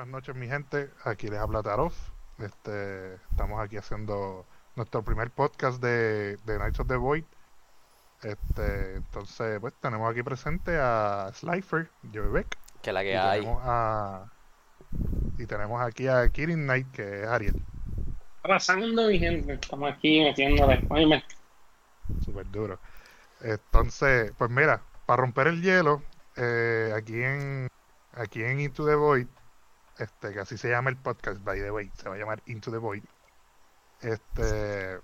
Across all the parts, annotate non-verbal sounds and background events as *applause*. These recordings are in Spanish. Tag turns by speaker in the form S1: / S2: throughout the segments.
S1: buenas noches mi gente, aquí les habla Tarof. Este, estamos aquí haciendo nuestro primer podcast de, de Nights of the Void. Este, entonces, pues tenemos aquí presente a Slifer, Beck.
S2: Que la que
S1: y
S2: hay.
S1: tenemos a y tenemos aquí a Kirin Knight, que es Ariel.
S3: pasando, mi gente? Estamos aquí metiéndole. Óyeme,
S1: Súper duro. Entonces, pues mira, para romper el hielo, eh, aquí en aquí en Into the Void, este, que así se llama el podcast, by the way, se va a llamar Into the Void. Este,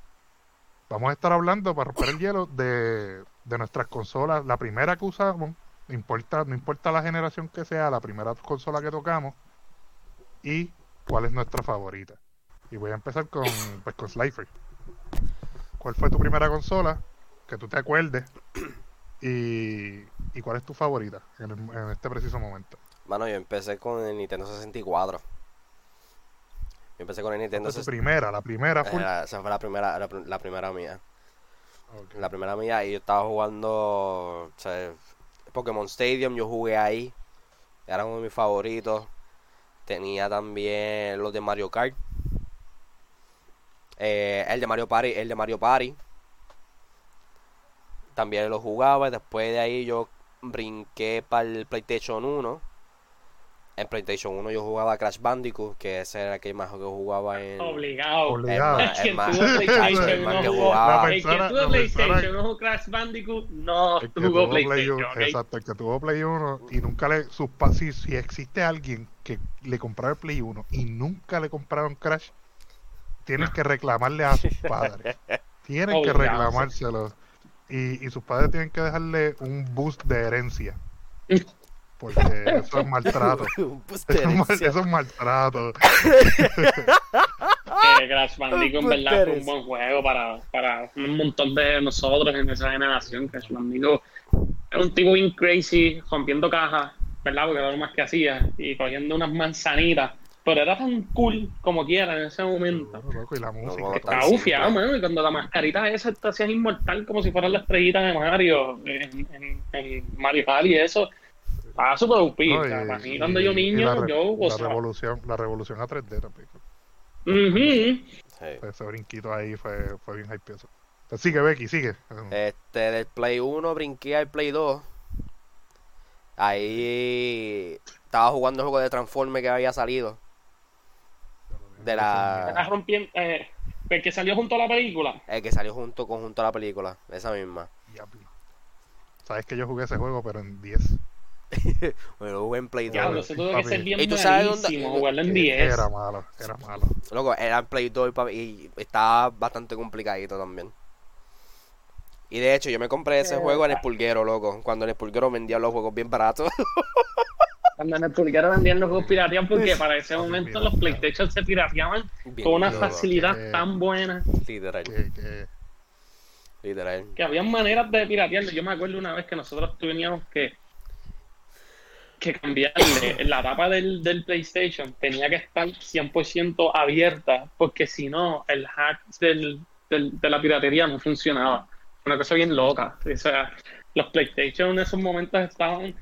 S1: vamos a estar hablando para romper el hielo de, de nuestras consolas, la primera que usamos, no importa, no importa la generación que sea, la primera consola que tocamos y cuál es nuestra favorita. Y voy a empezar con, pues, con Slifer. ¿Cuál fue tu primera consola? Que tú te acuerdes. Y, y cuál es tu favorita en, el- en este preciso momento.
S2: Mano, yo empecé con el Nintendo 64. Yo empecé con el Nintendo
S1: Esa es tu
S2: 64.
S1: primera, la primera.
S2: Era- esa fue la primera, la, pr- la primera mía. La primera mía y yo estaba jugando o sea, Pokémon Stadium, yo jugué ahí. Era uno de mis favoritos. Tenía también los de Mario Kart. Eh, el de Mario Party, el de Mario Party. También lo jugaba. Después de ahí yo brinqué para el PlayStation 1. En PlayStation 1 yo jugaba Crash Bandicoot, que ese era el que más que jugaba en...
S3: obligado.
S1: Obligado.
S2: Más, más. El
S3: no
S2: que jugaba.
S3: El que tuvo PlayStation
S1: la
S3: no jugó Crash Bandicoot no
S1: tuvo Play
S3: PlayStation.
S1: Exacto, el que tuvo Play 1 y nunca le. Sus, si, si existe alguien que le comprara el Play 1 y nunca le compraron Crash, tienes que reclamarle a sus padres. *laughs* Tienen que reclamárselo. Y, y sus padres tienen que dejarle un boost de herencia. *laughs* Porque eso es maltrato. *laughs* Eso es, mal-
S2: herencia.
S1: eso es maltrato.
S3: Que Crash Bandicoot en verdad fue un buen juego para, para un montón de nosotros en esa generación. Crash Bandicoot era un tipo bien crazy, rompiendo cajas, ¿verdad? Porque era lo más que hacía, y cogiendo unas manzanitas. Pero era tan cool como quiera en ese momento.
S1: Loco, y la música.
S2: no,
S3: Estaba bufiado,
S2: simple.
S3: mano, y cuando la mascarita esa te hacías inmortal como si fueran la estrellita de Mario en, en, en Mario Party y eso. Para mí,
S1: y-
S3: cuando yo niño,
S1: la, re-
S3: yo
S1: la revolución, la revolución a 3D también.
S3: Ujú.
S2: Sí.
S1: Ese brinquito ahí fue, fue bien hypeoso. Pues sigue, Becky, sigue.
S2: Este, del Play 1 brinqué al Play 2. Ahí estaba jugando el juego de Transformers que había salido. De la.
S3: rompiendo. Eh, el que salió junto a la película.
S2: El que salió junto con junto a la película. Esa misma.
S1: Diablo. Sabes que yo jugué ese juego, pero en 10. *laughs*
S2: Bueno, lo jugué en Play 2.
S3: Diablo, eso tuvo que ser bien
S2: ¿Y tú sabes dónde-
S3: jugarlo en 10.
S1: Era malo, era malo.
S2: Loco, era en Play 2 y estaba bastante complicadito también. Y de hecho, yo me compré ese
S3: Eh,
S2: juego en el
S3: ah.
S2: pulguero, loco. Cuando en el pulguero vendían los juegos bien baratos. *laughs*
S3: Cuando en el pulgar vendían los juegos pirateados, porque para ese momento
S1: mira,
S3: los PlayStation se pirateaban
S2: Bien
S3: con una facilidad
S1: que-
S3: tan buena
S2: Literal,
S1: Que, que,
S2: literal.
S3: que había maneras de piratearlo. Yo me acuerdo una vez que nosotros teníamos que que cambiarle *coughs* la tapa del, del PlayStation tenía que estar 100% abierta porque si no el hack del, del- de la piratería no funcionaba una cosa bien loca o sea los PlayStation en esos momentos estaban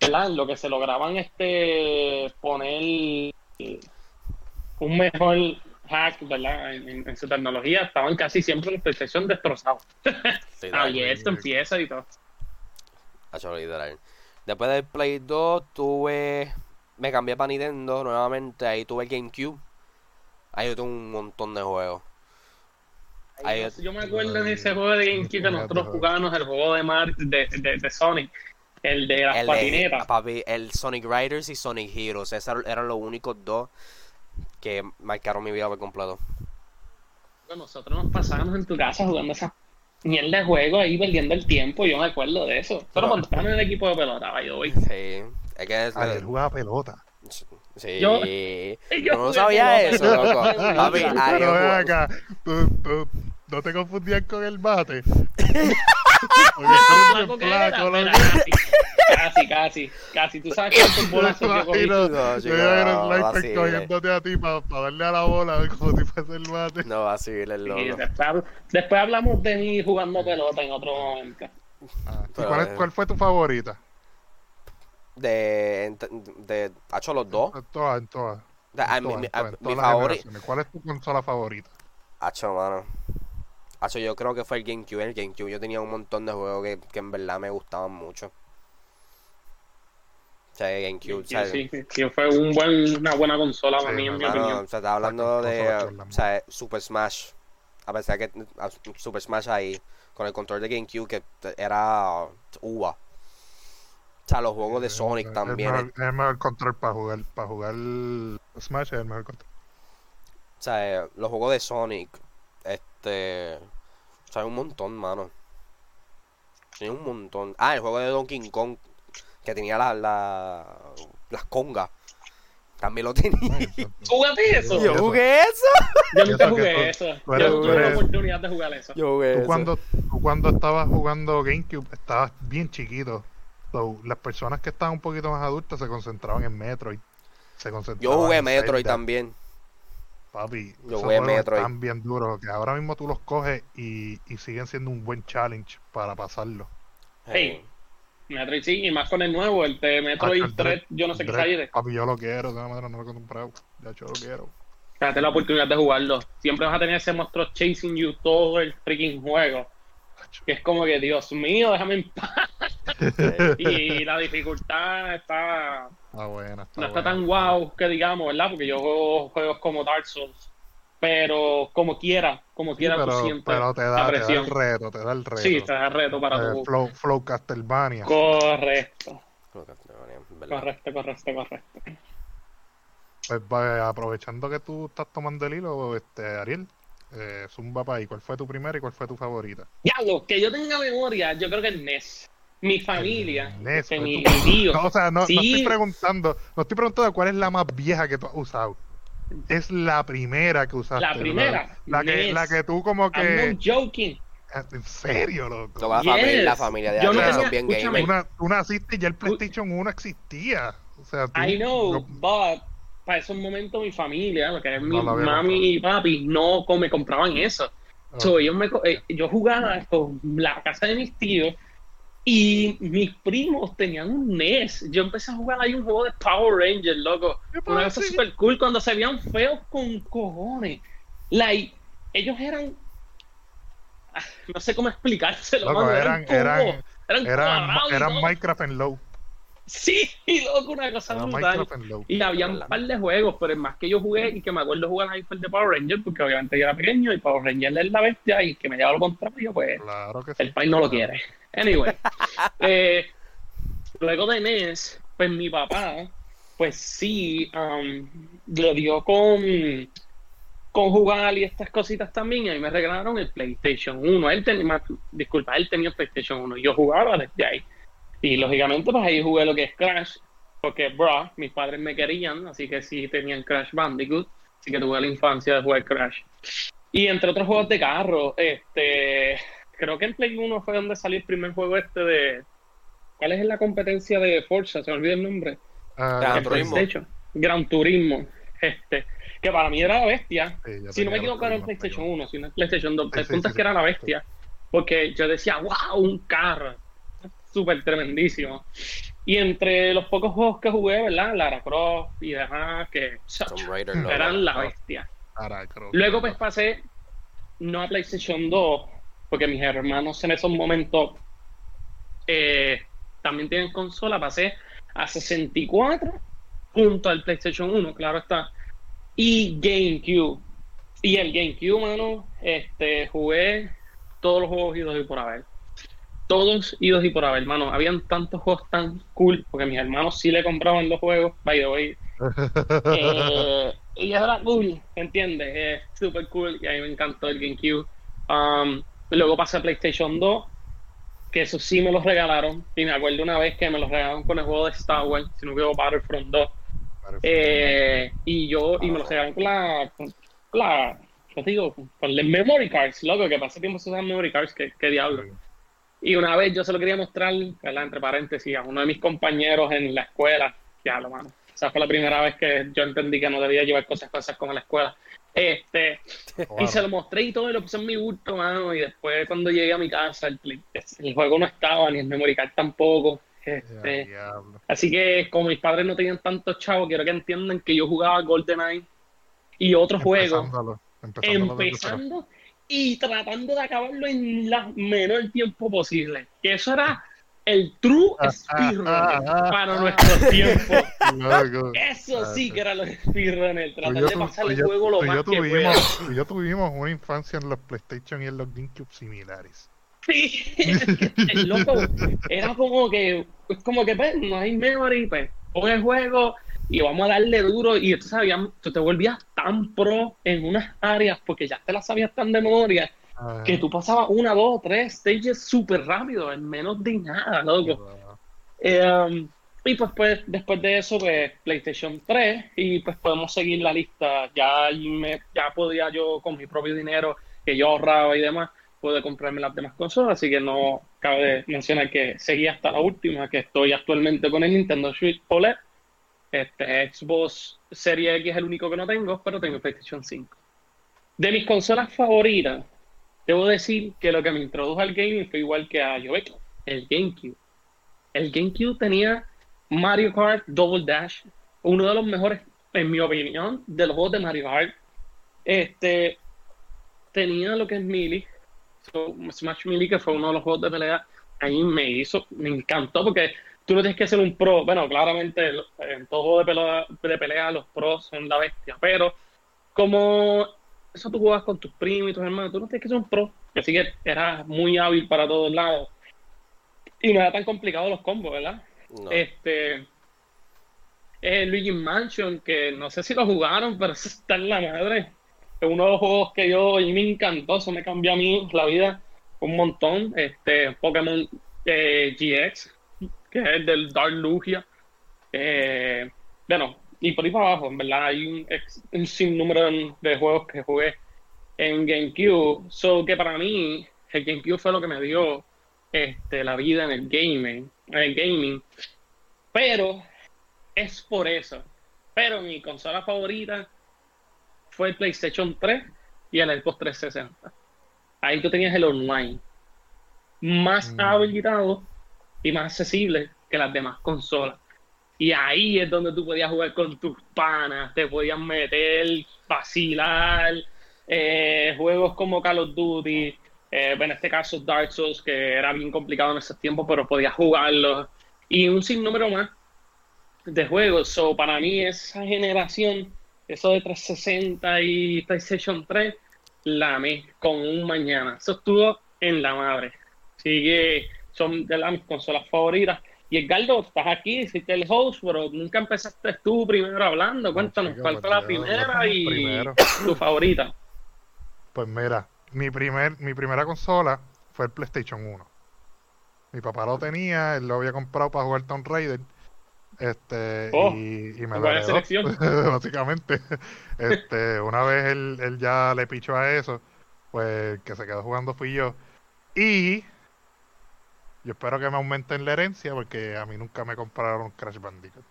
S3: ¿verdad? lo que se lograban este poner un mejor hack ¿verdad? En, su tecnología estaban casi siempre los PlayStation destrozados *laughs* abierto en piezas y todo
S2: literal. Después del Play 2 tuve... Me cambié para Nintendo nuevamente. Ahí tuve el GameCube. Ahí yo tuve un montón de juegos. Ahí-
S3: Yo- yo me acuerdo en ese juego de GameCube que nosotros jugábamos el juego de, Mar de, de, de Sonic, el de las
S2: el, de-
S3: patinetas.
S2: papi, el Sonic Riders y Sonic Heroes. Esos eran los únicos dos que marcaron mi vida por completo.
S3: Nosotros nos pasábamos en tu casa jugando esa mierda de juego ahí perdiendo el tiempo, yo me acuerdo de eso. Pero cuando estaban en el equipo de pelota, vaya, hoy.
S2: Sí. Es que es...
S1: Ariel jugaba pelota.
S2: Sí.
S3: Yo-
S2: Yo, no sabía eso, loco. *laughs* Papi,
S3: Pero
S2: Ariel
S1: Pero ven
S2: jugó-
S1: acá, tú, tú, no te confundías con el bate. *laughs* Porque tú eres
S3: Flaco
S1: loco.
S3: Casi, casi, casi. Tú sabes cuántos bolazos yo cogí.
S2: No,
S1: yo
S2: chico,
S1: iba a ver
S2: no,
S1: el cogiéndote a ti para darle a la bola como si fuese el bate.
S2: No va a seguir el loco.
S3: después, después hablamos de mí jugando pelota en otro momento.
S1: Ah, ¿y
S2: Pero,
S1: cuál, es- cuál fue tu favorita?
S2: De, de, hecho los dos.
S1: En todas, en todas. ¿Cuál es tu consola favorita?
S2: Hacho, mano. Hacho, yo creo que fue el GameCube. El GameCube yo tenía un montón de juegos que, que en verdad me gustaban mucho. GameCube,
S3: Sí,
S2: ¿sabes?
S3: sí, sí, sí, fue un buen, una buena consola para mí, en mi opinión.
S2: o sea, está hablando de o sea, Super Smash. A pesar que a- Super Smash ahí, con el control de GameCube, que era uva. O sea, los juegos de Sonic
S1: es
S2: también.
S1: El mejor, es el mejor control para jugar, para jugar Smash es el mejor control.
S2: O sea, eh, los juegos de Sonic, este. O sea, hay un montón, mano. Sí, un montón. Ah, el juego de Donkey Kong, que tenía la, la, las congas. También lo tenía. *laughs*
S3: ¿Jugaste eso?
S1: Yo jugué
S2: eso.
S3: Yo nunca jugué eso.
S1: tú eres-
S3: Yo tuve la oportunidad de jugar eso.
S2: Yo jugué
S1: Tú
S2: eso.
S1: cuando, tú cuando estabas jugando GameCube estabas bien chiquito. So, las personas que estaban un poquito más adultas se concentraban en Metroid. Se concentraban
S2: Yo jugué
S1: en
S2: Metroid
S1: Zelda.
S2: también.
S1: Papi,
S2: Yo jugué Metroid.
S1: están bien duros que ahora mismo tú los coges y, y siguen siendo un buen challenge para pasarlo.
S3: Hey, Metroid sí, y más con el nuevo, el de Metroid
S1: Ah, el
S3: 3,
S1: Dread-
S3: yo no sé qué sale.
S1: Papi, yo lo quiero, de una manera no lo he comprado. Ya yo lo quiero.
S3: Date la oportunidad de jugarlo. Siempre vas a tener ese monstruo chasing you todo el freaking juego. Que es como que, Dios mío, déjame en paz. *laughs* Y la dificultad está
S1: Está buena, está
S3: no está
S1: buena.
S3: tan guau que digamos, ¿verdad? Porque yo juego juegos como Dark Souls. Pero como quiera, como
S1: Sí,
S3: quiera tú
S1: pero,
S3: sientes
S1: pero te
S3: la
S1: da, te da
S3: presión.
S1: el reto, te da el reto.
S3: Sí, te da reto para
S1: Eh,
S3: tu...
S1: Flow, Flow Castlevania.
S3: Correcto,
S2: que es verdad.
S3: correcto, correcto, correcto.
S1: Pues va, aprovechando que tú estás tomando el hilo, este, Ariel, eh, zumba pa' ahí. ¿Cuál fue tu primera y cuál fue tu favorita?
S3: Diablo, que yo tenga memoria, yo creo que el NES. Mi familia,
S1: El NES,
S3: que
S1: pues
S3: mi tío.
S1: No, *laughs* o sea, no, no
S3: Sí.
S1: estoy preguntando, no estoy preguntando cuál es la más vieja que tú has usado. Es la primera que usaste.
S3: La primera,
S1: La, la que, la que tú como
S3: I'm
S1: que...
S3: not joking.
S1: En serio, loco.
S2: La,
S3: Yes.
S2: familia, la familia de
S3: Yo
S1: no
S2: son bien
S3: escúchame.
S2: gamers.
S1: Una, tú naciste y ya el PlayStation 1 existía. O sea, tú,
S3: I know,
S1: no-
S3: but para esos momentos mi familia, lo que es mi
S1: No había
S3: mami y papi, no me compraban eso. So, ellos me co- eh, yo jugaba con la casa de mis tíos y mis primos tenían un NES. Yo empecé a jugar ahí un juego de Power Rangers, loco.
S1: ¿Qué
S3: Una cosa super cool cuando se veían feos con cojones. Like, ellos eran. ah, No sé cómo explicárselo.
S1: Loco, eran- eran-
S3: eran,
S1: eran, eran. Minecraft en low.
S3: Sí, *laughs* loco, una cosa
S1: Era
S3: brutal. Y había un par de juegos, pero el más que yo jugué y que me acuerdo jugar ahí fue el de Power Rangers, porque obviamente yo era pequeño y Power Rangers es la bestia y que me lleva lo contrario, pues
S1: Claro que sí.
S3: el país no lo quiere. Anyway, *laughs* eh, luego de NES, pues mi papá, pues sí, um, le dio con, con jugar y estas cositas también, y a mí me regalaron el PlayStation 1. Él tenía, disculpa, él tenía el PlayStation 1 y yo jugaba desde ahí. Y lógicamente, pues ahí jugué lo que es Crash, porque, bro, mis padres me querían, así que sí tenían Crash Bandicoot, así que tuve la infancia de jugar Crash. Y entre otros juegos de carro, este, creo que en Play 1 fue donde salió el primer juego este de... ¿Cuál es la competencia de Forza? Se me olvida el nombre.
S1: Ah,
S2: Gran Turismo.
S3: PlayStation. Gran Turismo. Este, que para mí era la bestia.
S1: sí,
S3: Si no me equivoco era el
S1: los
S3: PlayStation
S1: primeros
S3: 1, si no es PlayStation 2.
S1: Sí,
S3: el
S1: sí,
S3: punto
S1: sí,
S3: es que era la bestia. Porque yo decía, wow, un carro. Súper tremendísimo. Y entre los pocos juegos que jugué, ¿verdad? Lara Croft y demás, que
S2: Tomb Raider, no,
S3: eran la bestia. Luego pues pasé no a PlayStation 2, porque mis hermanos en esos momentos eh, también tienen consola, pasé a 64 junto al PlayStation 1, claro está, y GameCube. Y el GameCube, mano, este, jugué todos los juegos idos y por haber. Todos idos y por haber, mano. Habían tantos juegos tan cool, porque mis hermanos sí le compraban los juegos, by the way, *laughs* eh, y era cool, ¿entiendes? Es super cool y a mí me encantó el GameCube. Um, luego pasé a PlayStation 2, que eso sí me los regalaron. Y me acuerdo una vez que me los regalaron con el juego de Star Wars, si no hubo Battlefront 2. Eh, y yo, y me los regalaron con la, con la, ¿qué te digo? Con el memory cards, loco, que pasé tiempo se usan memory cards, que, que diablo. Y una vez yo se lo quería mostrar, ¿verdad? entre paréntesis, a uno de mis compañeros en la escuela. Ya lo mano. Esa fue la primera vez que yo entendí que no debía llevar cosas cosas como la escuela. Este, *laughs* y se lo mostré y todo, y lo puse en mi bulto, mano. Y después, cuando llegué a mi casa, el, juego no estaba, ni el memory card tampoco. Este, así que como mis padres no tenían tantos chavos, quiero que entiendan que yo jugaba GoldenEye y otros juegos empezando y tratando de acabarlo en la menor tiempo posible. Que eso era el true speedrun para nuestros tiempos.
S1: Loco.
S3: Eso sí
S1: Ah,
S3: que era los speedrunners,
S1: y
S3: tratar de pasar
S1: tú
S3: el
S1: yo-
S3: juego lo
S1: tú y
S3: más que pueda.
S1: tuvimos, tú y yo tuvimos una infancia en los PlayStation y en los GameCube similares.
S3: Sí, *laughs* el loco, era como que, como que, pues, no hay memory, pues, pon el juego y vamos a darle duro. Y tú sabías, tú te volvías tan pro en unas áreas porque ya te las sabías tan de memoria
S1: Ah,
S3: que tú pasabas una, dos, tres stages súper rápido, en menos de nada, loco. Eh, um, y pues, pues, después de eso, pues, PlayStation 3, y pues podemos seguir la lista. Ya, me, ya podía yo, con mi propio dinero que yo ahorraba y demás, pude comprarme las demás consolas, así que no cabe mencionar que seguí hasta la última, que estoy actualmente con el Nintendo Switch OLED. Este Xbox Series X es el único que no tengo, pero tengo PlayStation 5. De mis consolas favoritas, debo decir que lo que me introdujo al gaming fue igual que a Joek, el GameCube. El GameCube tenía Mario Kart Double Dash, uno de los mejores, en mi opinión, de los juegos de Mario Kart. Este tenía lo que es Melee, so, Smash Melee, que fue uno de los juegos de pelea. A mí me hizo, me encantó porque tú no tienes que ser un pro. Bueno, claramente en todo juego de pelea, de pelea los pros son la bestia, pero como eso tú juegas con tus primos y tus hermanos, tú no tienes que ser un pro. Así que era muy hábil para todos lados. Y no era tan complicado los combos, ¿verdad?
S2: No.
S3: Este. eh, Luigi Mansion, que no sé si lo jugaron, pero eso está en la madre. Es uno de los juegos que yo y me encantó, eso me cambió a mí la vida un montón. Este, Pokémon eh, GX, que es el del Dark Lugia. Eh, bueno, y por ahí para abajo, en verdad, hay un, un sinnúmero de, de juegos que jugué en GameCube. So que para mí, el GameCube fue lo que me dio este, la vida en el gaming, en el gaming. Pero es por eso. Pero mi consola favorita fue el PlayStation 3 y el Xbox 360. Ahí tú tenías el online. Más
S1: Mm.
S3: habilitado y más accesible que las demás consolas. Y ahí es donde tú podías jugar con tus panas, te podías meter, vacilar, eh, juegos como Call of Duty, eh, en este caso Dark Souls, que era bien complicado en esos tiempos, pero podías jugarlo. Y un sinnúmero más de juegos. So, para mí esa generación, eso de 360 y PlayStation 3, la amé con un mañana. Eso estuvo en la madre. Así que son de las mis consolas favoritas. Y Edgardo, estás aquí, hiciste el host, pero nunca empezaste tú primero hablando. Cuéntanos, ¿cuál
S1: pues
S3: fue la primera y
S1: primero.
S3: tu favorita?
S1: Pues mira, mi primer, mi primera consola fue el PlayStation 1. Mi papá lo tenía, él lo había comprado para jugar Tomb Raider. Este,
S3: Oh,
S1: y, y me lo
S3: selección. *laughs*
S1: básicamente. Este, una vez él, él ya le pichó a eso, pues que se quedó jugando fui yo. Y yo espero que me aumenten la herencia porque a mí nunca me compraron Crash Bandicoot.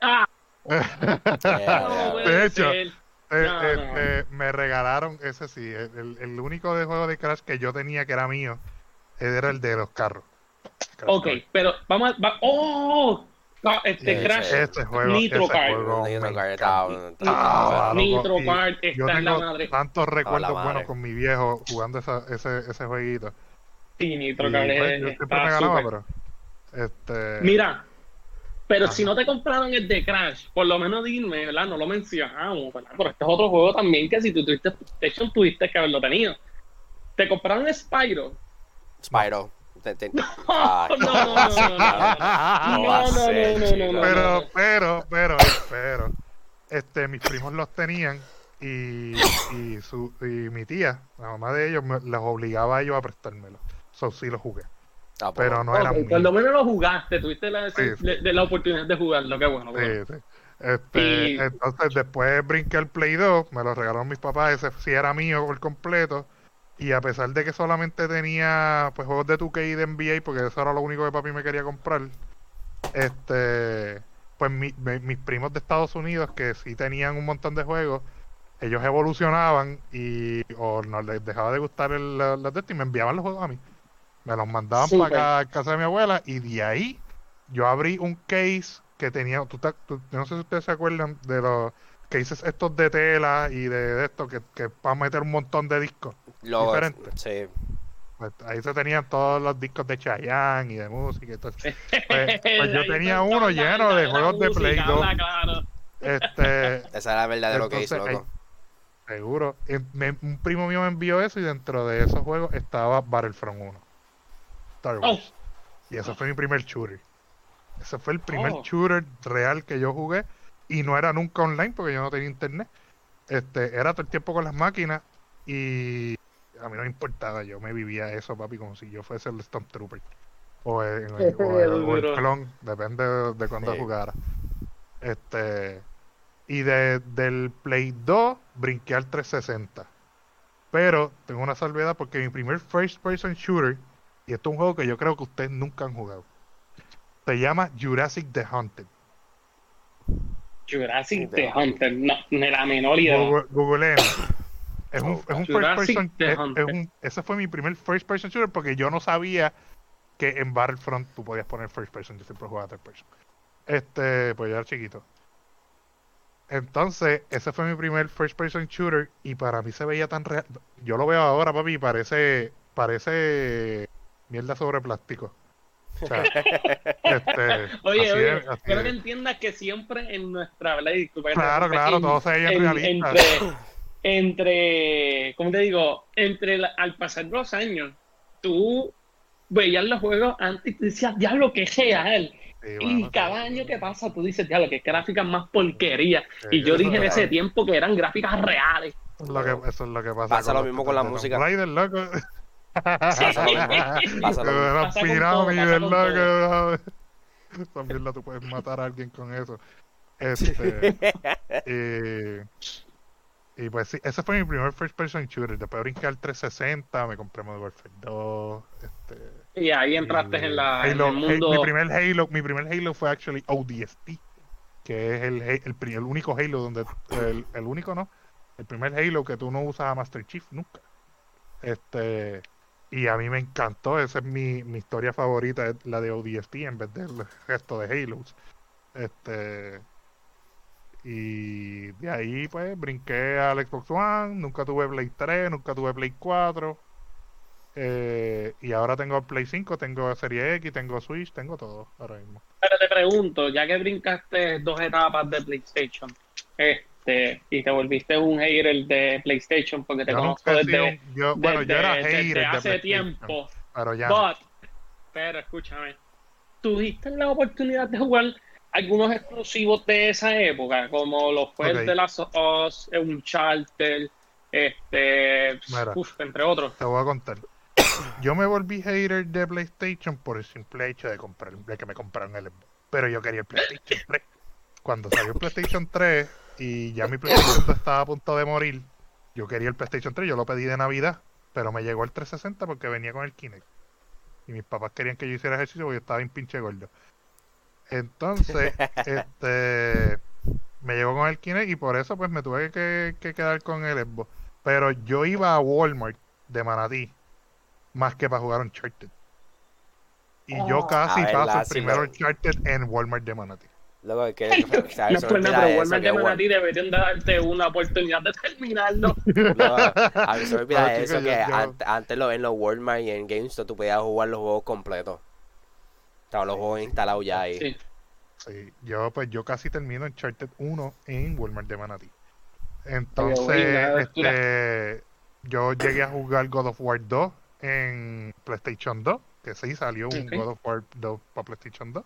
S3: Ah, *laughs* no
S1: De hecho. Eh,
S3: No,
S1: eh,
S3: no.
S1: eh, me regalaron, ese sí, el, el- único de juego de Crash que yo tenía que era mío era el de los carros. Crash
S3: Ok,
S1: Car.
S3: pero vamos a... va- ¡Oh! Este
S2: Sí,
S3: Crash.
S1: Ese juego,
S3: Nitro
S1: ese
S3: Kart.
S1: juego
S2: Nitro
S1: Ah,
S3: Nitro Kart
S1: Yo
S3: está en la madre.
S1: tantos recuerdos buenos con mi viejo jugando esa, ese, ese jueguito.
S3: Sí, Nitro
S1: Y,
S3: Kart
S1: pues,
S3: es-
S1: yo siempre me ganaba,
S3: súper.
S1: pero. Este,
S3: Mira, pero
S1: Ajá.
S3: si no te compraron el de Crash, por lo menos dime, ¿verdad? No lo mencionamos, ¿verdad? Pero este es otro juego también que si tú tuviste PlayStation tuviste que haberlo tenido. ¿Te compraron Spyro?
S2: Spyro.
S3: No,
S2: Ah,
S3: no, no, no, no, no.
S2: ¿Cómo
S3: No,
S2: va a
S3: no,
S2: ser,
S3: no, no,
S2: chico?
S3: no, no.
S1: pero, pero, pero, pero, este, mis primos los tenían y, y, su, y mi tía, la mamá de ellos, me, los obligaba a ellos a prestármelo. So, sí lo jugué,
S2: Ah, pues,
S1: pero no
S3: Ok,
S1: eran
S3: por lo menos lo jugaste, tuviste la,
S1: Sí, sí.
S3: de- de la oportunidad de jugarlo, qué bueno. qué bueno.
S1: Sí, sí. Este,
S3: Y-
S1: Entonces después brinqué al Play 2, me lo regalaron mis papás, ese sí era mío por completo. Y a pesar de que solamente tenía pues juegos de 2K y de NBA, porque eso era lo único que papi me quería comprar, este pues mi- mi- mis primos de Estados Unidos, que sí tenían un montón de juegos, ellos evolucionaban y o no les dejaba de gustar el, de esto y me enviaban los juegos a mí. Me los mandaban para acá a casa de mi abuela y de ahí yo abrí un case que tenía, tú, no sé si ustedes se acuerdan de los cases estos de tela y de, de esto que, que para meter un montón de discos.
S2: Lo,
S1: Diferente.
S2: sí.
S1: Pues ahí se tenían todos los discos de Chayanne y de música y todo eso. *laughs* Pues, pues yo tenía uno
S3: la-
S1: lleno
S3: la-
S1: de
S3: la
S1: juegos de Play 2.
S3: habla claro.
S1: Este, *laughs*
S2: Esa era verdadero
S1: Entonces,
S2: case,
S1: ahí-
S2: loco.
S1: seguro. Me- un primo mío me envió eso y dentro de esos juegos estaba Battlefront 1. Star Wars. Y ese fue mi primer shooter. Ese fue el primer
S3: Oh.
S1: shooter real que yo jugué. Y no era nunca online porque yo no tenía internet. Este, era todo el tiempo con las máquinas. Y a mí no me importaba. Yo me vivía eso, papi, como si yo fuese el Stormtrooper. O el, *laughs* o el- o el- o el
S3: Duro.
S1: clon, depende de, de cuándo
S2: Sí.
S1: jugara. Este. Y de, del Play 2 brinqué al 360. Pero tengo una salvedad porque mi primer first person shooter, y esto es un juego que yo creo que ustedes nunca han jugado, se llama Jurassic the Hunted.
S3: Jurassic The Hunter, no, ni la menor idea.
S1: Google, Googleen. Es un, es un first person.
S3: the
S1: es- es
S3: Hunter.
S1: un- ese fue mi primer first person shooter porque yo no sabía que en Battlefront tú podías poner first person. Yo siempre jugaba third person. Este, pues yo era chiquito. Entonces, ese fue mi primer first person shooter y para mí se veía tan real. Yo lo veo ahora, papi, y parece, parece mierda sobre plástico. O sea, *laughs* este,
S3: Oye, oye,
S1: es, es.
S3: que entiendas que siempre en nuestra, ¿verdad? Y disculpa
S1: Claro, claro,
S3: en-
S1: todo se veía
S3: en-
S1: realista.
S3: Entre, entre, ¿cómo te digo? Entre la- al pasar los años, tú veías los juegos antes y tú decías, diablo, que real.
S1: Sí,
S3: Y cada
S1: sí.
S3: año que pasa, tú dices, diablo, que gráficas más porquería.
S1: Sí,
S3: Y yo dije en
S1: es
S3: ese tiempo que eran gráficas reales.
S1: Eso es lo que, eso es lo que pasa.
S2: Pasa lo mismo con la música.
S1: Tomb Raider, loco.
S2: Pasa lo mismo. Pasa lo mismo.
S1: Una
S3: Pasa con
S1: pirámide,
S3: todo, pasa con
S1: loco. Esa mierda tú puedes matar a alguien con eso. Este, y, y pues sí, ese fue mi primer first person shooter. Después brinqué al 360, me compré Modern Warfare 2. Este,
S3: Y ahí entraste
S1: y
S3: en, la, en
S1: Halo-
S3: el mundo.
S1: Mi primer Halo, mi primer Halo fue actually ODST, que es el, el, pri- el único Halo donde el, el único no, el primer Halo que tú no usas a Master Chief nunca. Este y a mí me encantó, esa es mi, mi historia favorita, la de ODST en vez del resto de Halos. Este y de ahí pues brinqué al Xbox One, nunca tuve Play 3, nunca tuve Play 4. Eh, y ahora tengo Play 5, tengo Serie X, tengo Switch, tengo todo ahora mismo.
S3: Pero te pregunto, ya que brincaste dos etapas de PlayStation, este, y te volviste un hater de PlayStation porque te
S1: Yo
S3: conozco desde,
S1: un- yo- bueno, yo era
S3: desde- desde
S1: hater de
S3: hace tiempo.
S1: pero ya.
S3: But, pero escúchame, tuviste la oportunidad de jugar algunos exclusivos de esa época, como los fue
S1: Ok.
S3: el de las Us, Uncharted, este,
S1: Mira.
S3: uf, entre otros.
S1: te voy a contar. Yo me volví hater de PlayStation por el simple hecho de comprar, de que me compraron el. Pero yo quería el PlayStation 3. Cuando salió el PlayStation 3 y ya mi PlayStation 2 estaba a punto de morir, yo quería el PlayStation 3, yo lo pedí de Navidad, pero me llegó el 360 porque venía con el Kinect. Y mis papás querían que yo hiciera ejercicio porque yo estaba bien pinche gordo. Entonces, *laughs* este me llegó con el Kinect y por eso pues me tuve que, que quedar con el Xbox. Pero yo iba a Walmart de Manatí más que para jugar Uncharted. Y yo
S3: Oh.
S1: casi
S2: ver,
S1: paso
S2: la-
S1: el
S2: sí,
S1: Uncharted en Walmart de Manatí.
S2: Es que
S3: No
S2: ¿sabes?
S3: es
S2: Se me
S3: nada,
S2: olvida
S3: pero
S2: que
S3: de
S2: Wal-
S3: Manatí deberían darte una oportunidad de terminarlo. *laughs*
S2: No, a mí se me olvida eso que ant- antes lo- en los Walmart y en GameStop tú podías jugar los juegos completos. Estaban los juegos instalados ya ahí.
S3: Sí.
S1: Sí, yo pues yo casi termino Uncharted 1 en Walmart de Manatí. Entonces, este, yo llegué a jugar God of War 2 en PlayStation 2, que sí salió un
S3: Ok.
S1: God of War 2 para PlayStation 2.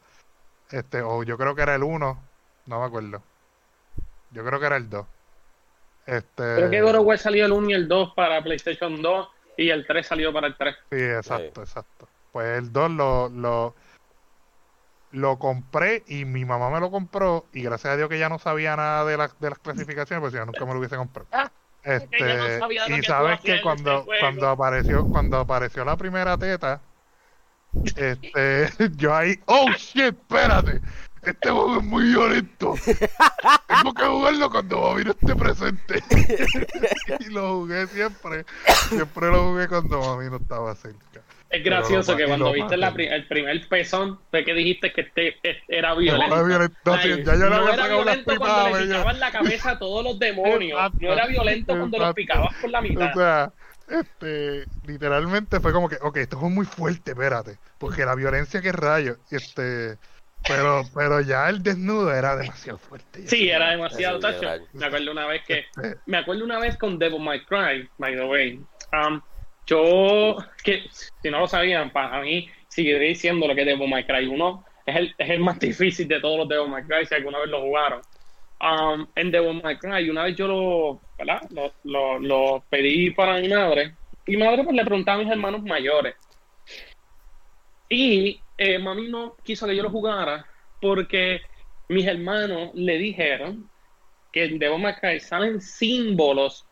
S1: Este, o yo creo que era el 1, no me acuerdo. Yo creo que era el 2. Este,
S3: Creo que God of War salió el 1 y el 2 para PlayStation 2 y el 3 salió para el 3.
S1: Sí, exacto, exacto. Pues el 2 lo, lo, lo compré y mi mamá me lo compró y gracias a Dios que ya no sabía nada de, las de las clasificaciones, pues si no, nunca me lo hubiese comprado.
S3: Ah,
S1: Este,
S3: no sabía
S1: y
S3: que
S1: sabes que cuando,
S3: este
S1: cuando apareció cuando apareció la primera teta, este, *laughs* yo ahí, oh shit, espérate, este juego es muy violento. Tengo que jugarlo cuando Bobby no esté presente. *laughs* y lo jugué siempre, siempre lo jugué cuando Bobby no estaba cerca.
S3: Es gracioso
S1: lo
S3: que cuando viste la el primer pezón fue que dijiste que este, este era violento.
S1: no no, sí,
S3: Ay,
S1: ya yo le
S3: no
S1: había
S3: era violento cuando le picaban la cabeza a todos los demonios.
S1: Exacto,
S3: No era violento cuando los picabas por la mitad.
S1: O sea, este, literalmente fue como que, ok, esto fue muy fuerte, espérate, porque la violencia que rayo, este, pero, pero ya el desnudo era demasiado fuerte.
S3: Sí, era demasiado
S2: es
S3: tacho. Me acuerdo una vez que
S1: Este,
S3: me acuerdo una vez con Devil May Cry, by the way. Um, yo, que si no lo sabían, para mí, seguiré diciendo lo que es Devil May Cry 1 es el, es el más *laughs* difícil de todos los Devil May Cry, si alguna vez lo jugaron. Um, en Devil May Cry, una vez yo lo, ¿verdad? Lo, lo, lo pedí para mi madre, y mi madre pues le preguntaba a mis hermanos mayores. Y eh, mami no quiso que yo lo jugara porque mis hermanos le dijeron que en Devil May Cry salen símbolos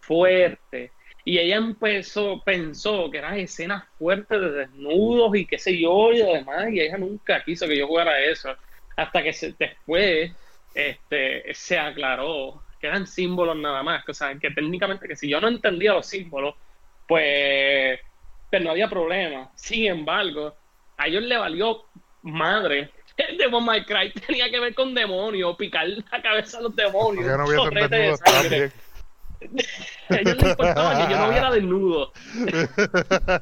S3: fuertes. Y ella empezó, pensó que eran escenas fuertes de desnudos y qué sé yo y demás, y ella nunca quiso que yo jugara eso. Hasta que después este, se aclaró que eran símbolos nada más. O sea, que técnicamente que si yo no entendía los símbolos, pues, pues no había problema. Sin embargo, a ellos le valió madre. El Devil May Cry *laughs* tenía que ver con demonios, picar la cabeza a los demonios.
S1: porque no hubiesen *laughs*
S3: chorrete de sangre. *laughs* A ellos les importaba que yo no viera desnudo.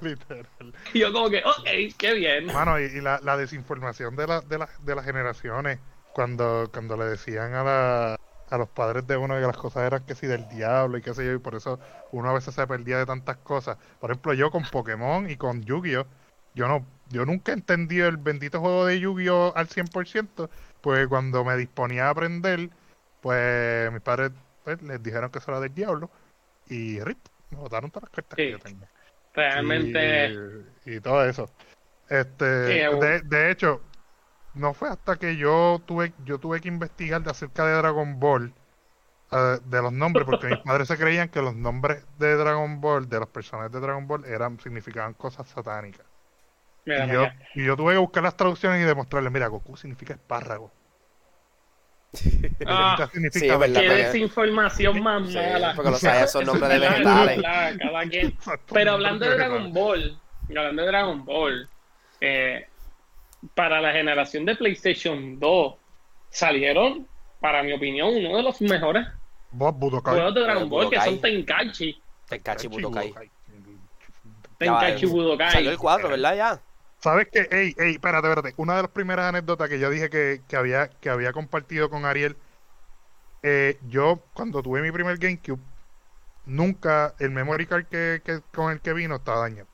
S1: Literal.
S3: Y yo como que, ok, qué bien.
S1: Mano, y, y la, la desinformación de, la, de, la- de las generaciones, cuando, cuando le decían a, la, a los padres de uno que las cosas eran que si del diablo y qué sé yo, y por eso uno a veces se perdía de tantas cosas. Por ejemplo, yo con Pokémon y con Yu-Gi-Oh! Yo no, yo nunca entendí el bendito juego de Yu-Gi-Oh! al 100%, pues cuando me disponía a aprender, pues mis padres pues, les dijeron que eso era del diablo, y rip, me botaron todas las cartas que yo tenía
S3: Realmente,
S1: y, y todo eso. Este,
S3: Sí,
S1: de, de hecho, no fue hasta que yo tuve yo tuve que investigar de acerca de Dragon Ball, eh, de los nombres, porque mis *laughs* padres se creían que los nombres de Dragon Ball, de los personajes de Dragon Ball, eran significaban cosas satánicas.
S3: mira,
S1: Y yo,
S3: mira.
S1: y yo tuve que buscar las traducciones y demostrarles, mira, Goku significa espárrago. *laughs*
S3: Ah,
S1: significa
S2: sí, es verdad,
S3: qué desinformación más
S2: Sí,
S3: mala.
S2: porque los Saiyans son nombres de vegetales. *laughs*
S3: Pero hablando de. Dragon Ball, hablando de Dragon Ball, eh, para la generación de PlayStation 2 salieron, para mi opinión, uno de los mejores
S1: Bob Budokai.
S3: juegos de Dragon Ball, que son Tenkaichi.
S2: Tenkaichi Budokai.
S3: Tenkaichi
S2: Ya,
S3: Budokai.
S2: Salió el 4, ¿verdad? Ya.
S1: ¿Sabes qué? Ey, ey, espérate, espérate. Una de las primeras anécdotas que yo dije que, que había, que había compartido con Ariel, eh, yo cuando tuve mi primer GameCube, nunca el memory card que, que- con el que vino estaba dañado.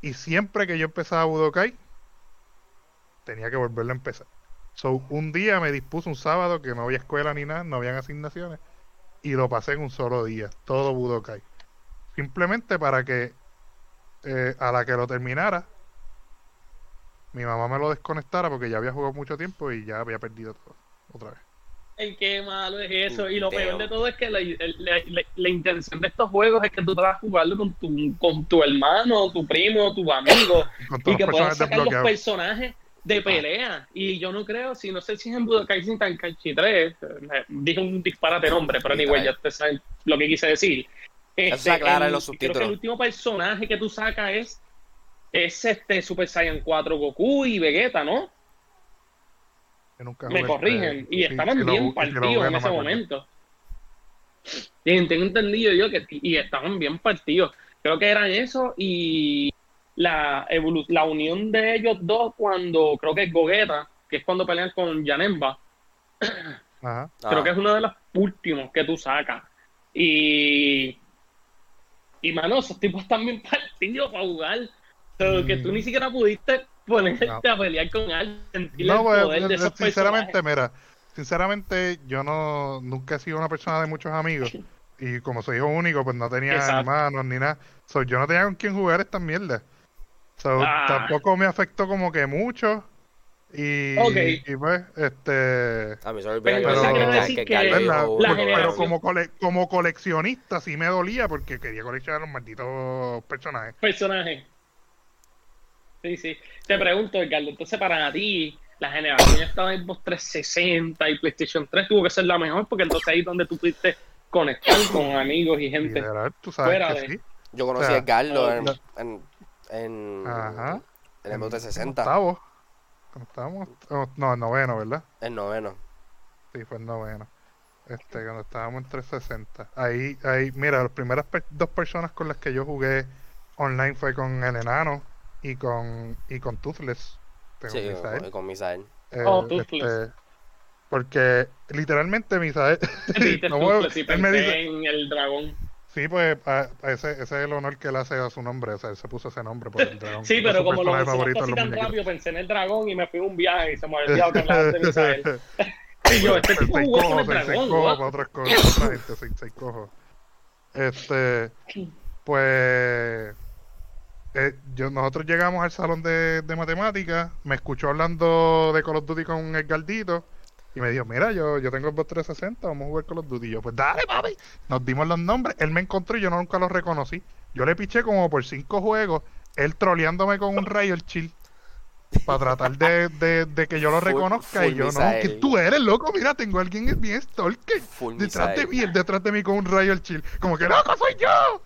S1: Y siempre que yo empezaba Budokai, tenía que volverlo a empezar. So, un día me dispuso un sábado que no había escuela ni nada, no habían asignaciones, y lo pasé en un solo día, todo Budokai. Simplemente para que eh, a la que lo terminara, mi mamá me lo desconectara porque ya había jugado mucho tiempo y ya había perdido todo otra vez.
S3: Ay, qué malo es eso. Y lo peor de todo es que la, la- la- la intención de estos juegos es que tú te vas a jugarlo con tu, con tu hermano, tu primo, tu amigo. Y que puedas sacar los personajes de pelea. Y yo no creo, si no sé si es en Budokai Tenkaichi 3, eh, dije un disparate nombre, pero anyway, ya ustedes saben lo que quise decir. Este,
S2: Eso se aclara en
S3: el-
S2: los
S3: Creo
S2: subtítulos.
S3: que el último personaje que tú sacas es, es este Super Saiyan 4 Goku y Vegeta, ¿no?
S1: Nunca
S3: Me corrigen. y estaban bien
S1: lo
S3: partidos en ese momento. Y tengo entendido yo que y estaban bien partidos. Creo que eran eso y la evolu- la unión de ellos dos cuando creo que es Gogeta, que es cuando pelean con Janemba. *clears throat*
S1: Ajá.
S3: Creo
S2: Ah.
S3: que es uno de los últimos que tú sacas. Y. Y mano, esos tipos están bien partidos para jugar. Pero que tú
S1: Mm.
S3: ni siquiera pudiste ponerte
S1: No.
S3: a pelear con alguien,
S1: No,
S3: el
S1: pues,
S3: poder de
S1: eh,
S3: esos
S1: sinceramente,
S3: personajes.
S1: mira, sinceramente yo no nunca he sido una persona de muchos amigos *laughs* y como soy hijo único, pues no tenía
S3: Exacto.
S1: hermanos ni nada. So, yo no tenía con quién jugar estas mierdas. So,
S3: Ah.
S1: tampoco me afectó como que mucho y,
S3: Ok.
S1: y pues, este...
S2: A mí se me olvidó
S3: Pero
S2: que que-
S1: ¿verdad?
S3: la
S1: como, cole- como coleccionista sí me dolía porque quería coleccionar los malditos personajes.
S3: personaje. Sí, sí. Te pregunto, Ricardo, entonces para ti, la generación estaba en Xbox 360 y PlayStation 3 tuvo que ser la mejor porque entonces ahí es donde tú pudiste conectar con amigos y gente.
S1: Literal, tú sabes
S3: Fuera de-
S1: sí.
S2: Yo conocí
S1: O sea,
S2: a Edgardo en, en,
S1: Ajá.
S2: en el Xbox 360.
S1: Octavo. Cuando estábamos. No, en noveno, ¿verdad?
S2: El noveno.
S1: Sí, fue en noveno. Este, cuando estábamos en 360. Ahí, ahí, mira, las primeras per- dos personas con las que yo jugué online fue con el enano y con y con Toothless. Tengo
S2: Sí,
S1: Misael.
S2: con, con Misael.
S1: Eh,
S3: Oh, Toothless.
S1: este, porque literalmente Misael. *laughs* No él me dice,
S3: en el dragón.
S1: Sí, pues a- a ese, ese es el honor que él hace a su nombre. O sea, él se puso ese nombre por el dragón. *laughs*
S3: Sí, pero como lo mencionaste así tan rápido, pensé en el dragón y me fui a un viaje y se me olvidado que hablabas de Misael. *laughs* *laughs* Y yo, este tipo jugó con el dragón,
S1: cojo
S3: what?
S1: para otras cosas, otra gente, sensei cojo. Este, pues, eh, yo, nosotros llegamos al salón de, de matemáticas, me escuchó hablando de Call of Duty con el Galdito y me dijo, mira, yo, yo tengo el Xbox 360, vamos a jugar Duty. Y yo, pues dale, papi. Nos dimos los nombres, él me encontró y yo nunca los reconocí. Yo le piché como por cinco juegos, él troleándome con un rayo el chill. Para tratar de, de, de que yo lo *laughs*
S2: Full-
S1: reconozca
S2: full
S1: y yo no, que tú eres loco, mira, tengo a alguien es bien stalker
S2: Full
S1: detrás de mí, él detrás de mí con un rayo el chill, como que loco soy yo.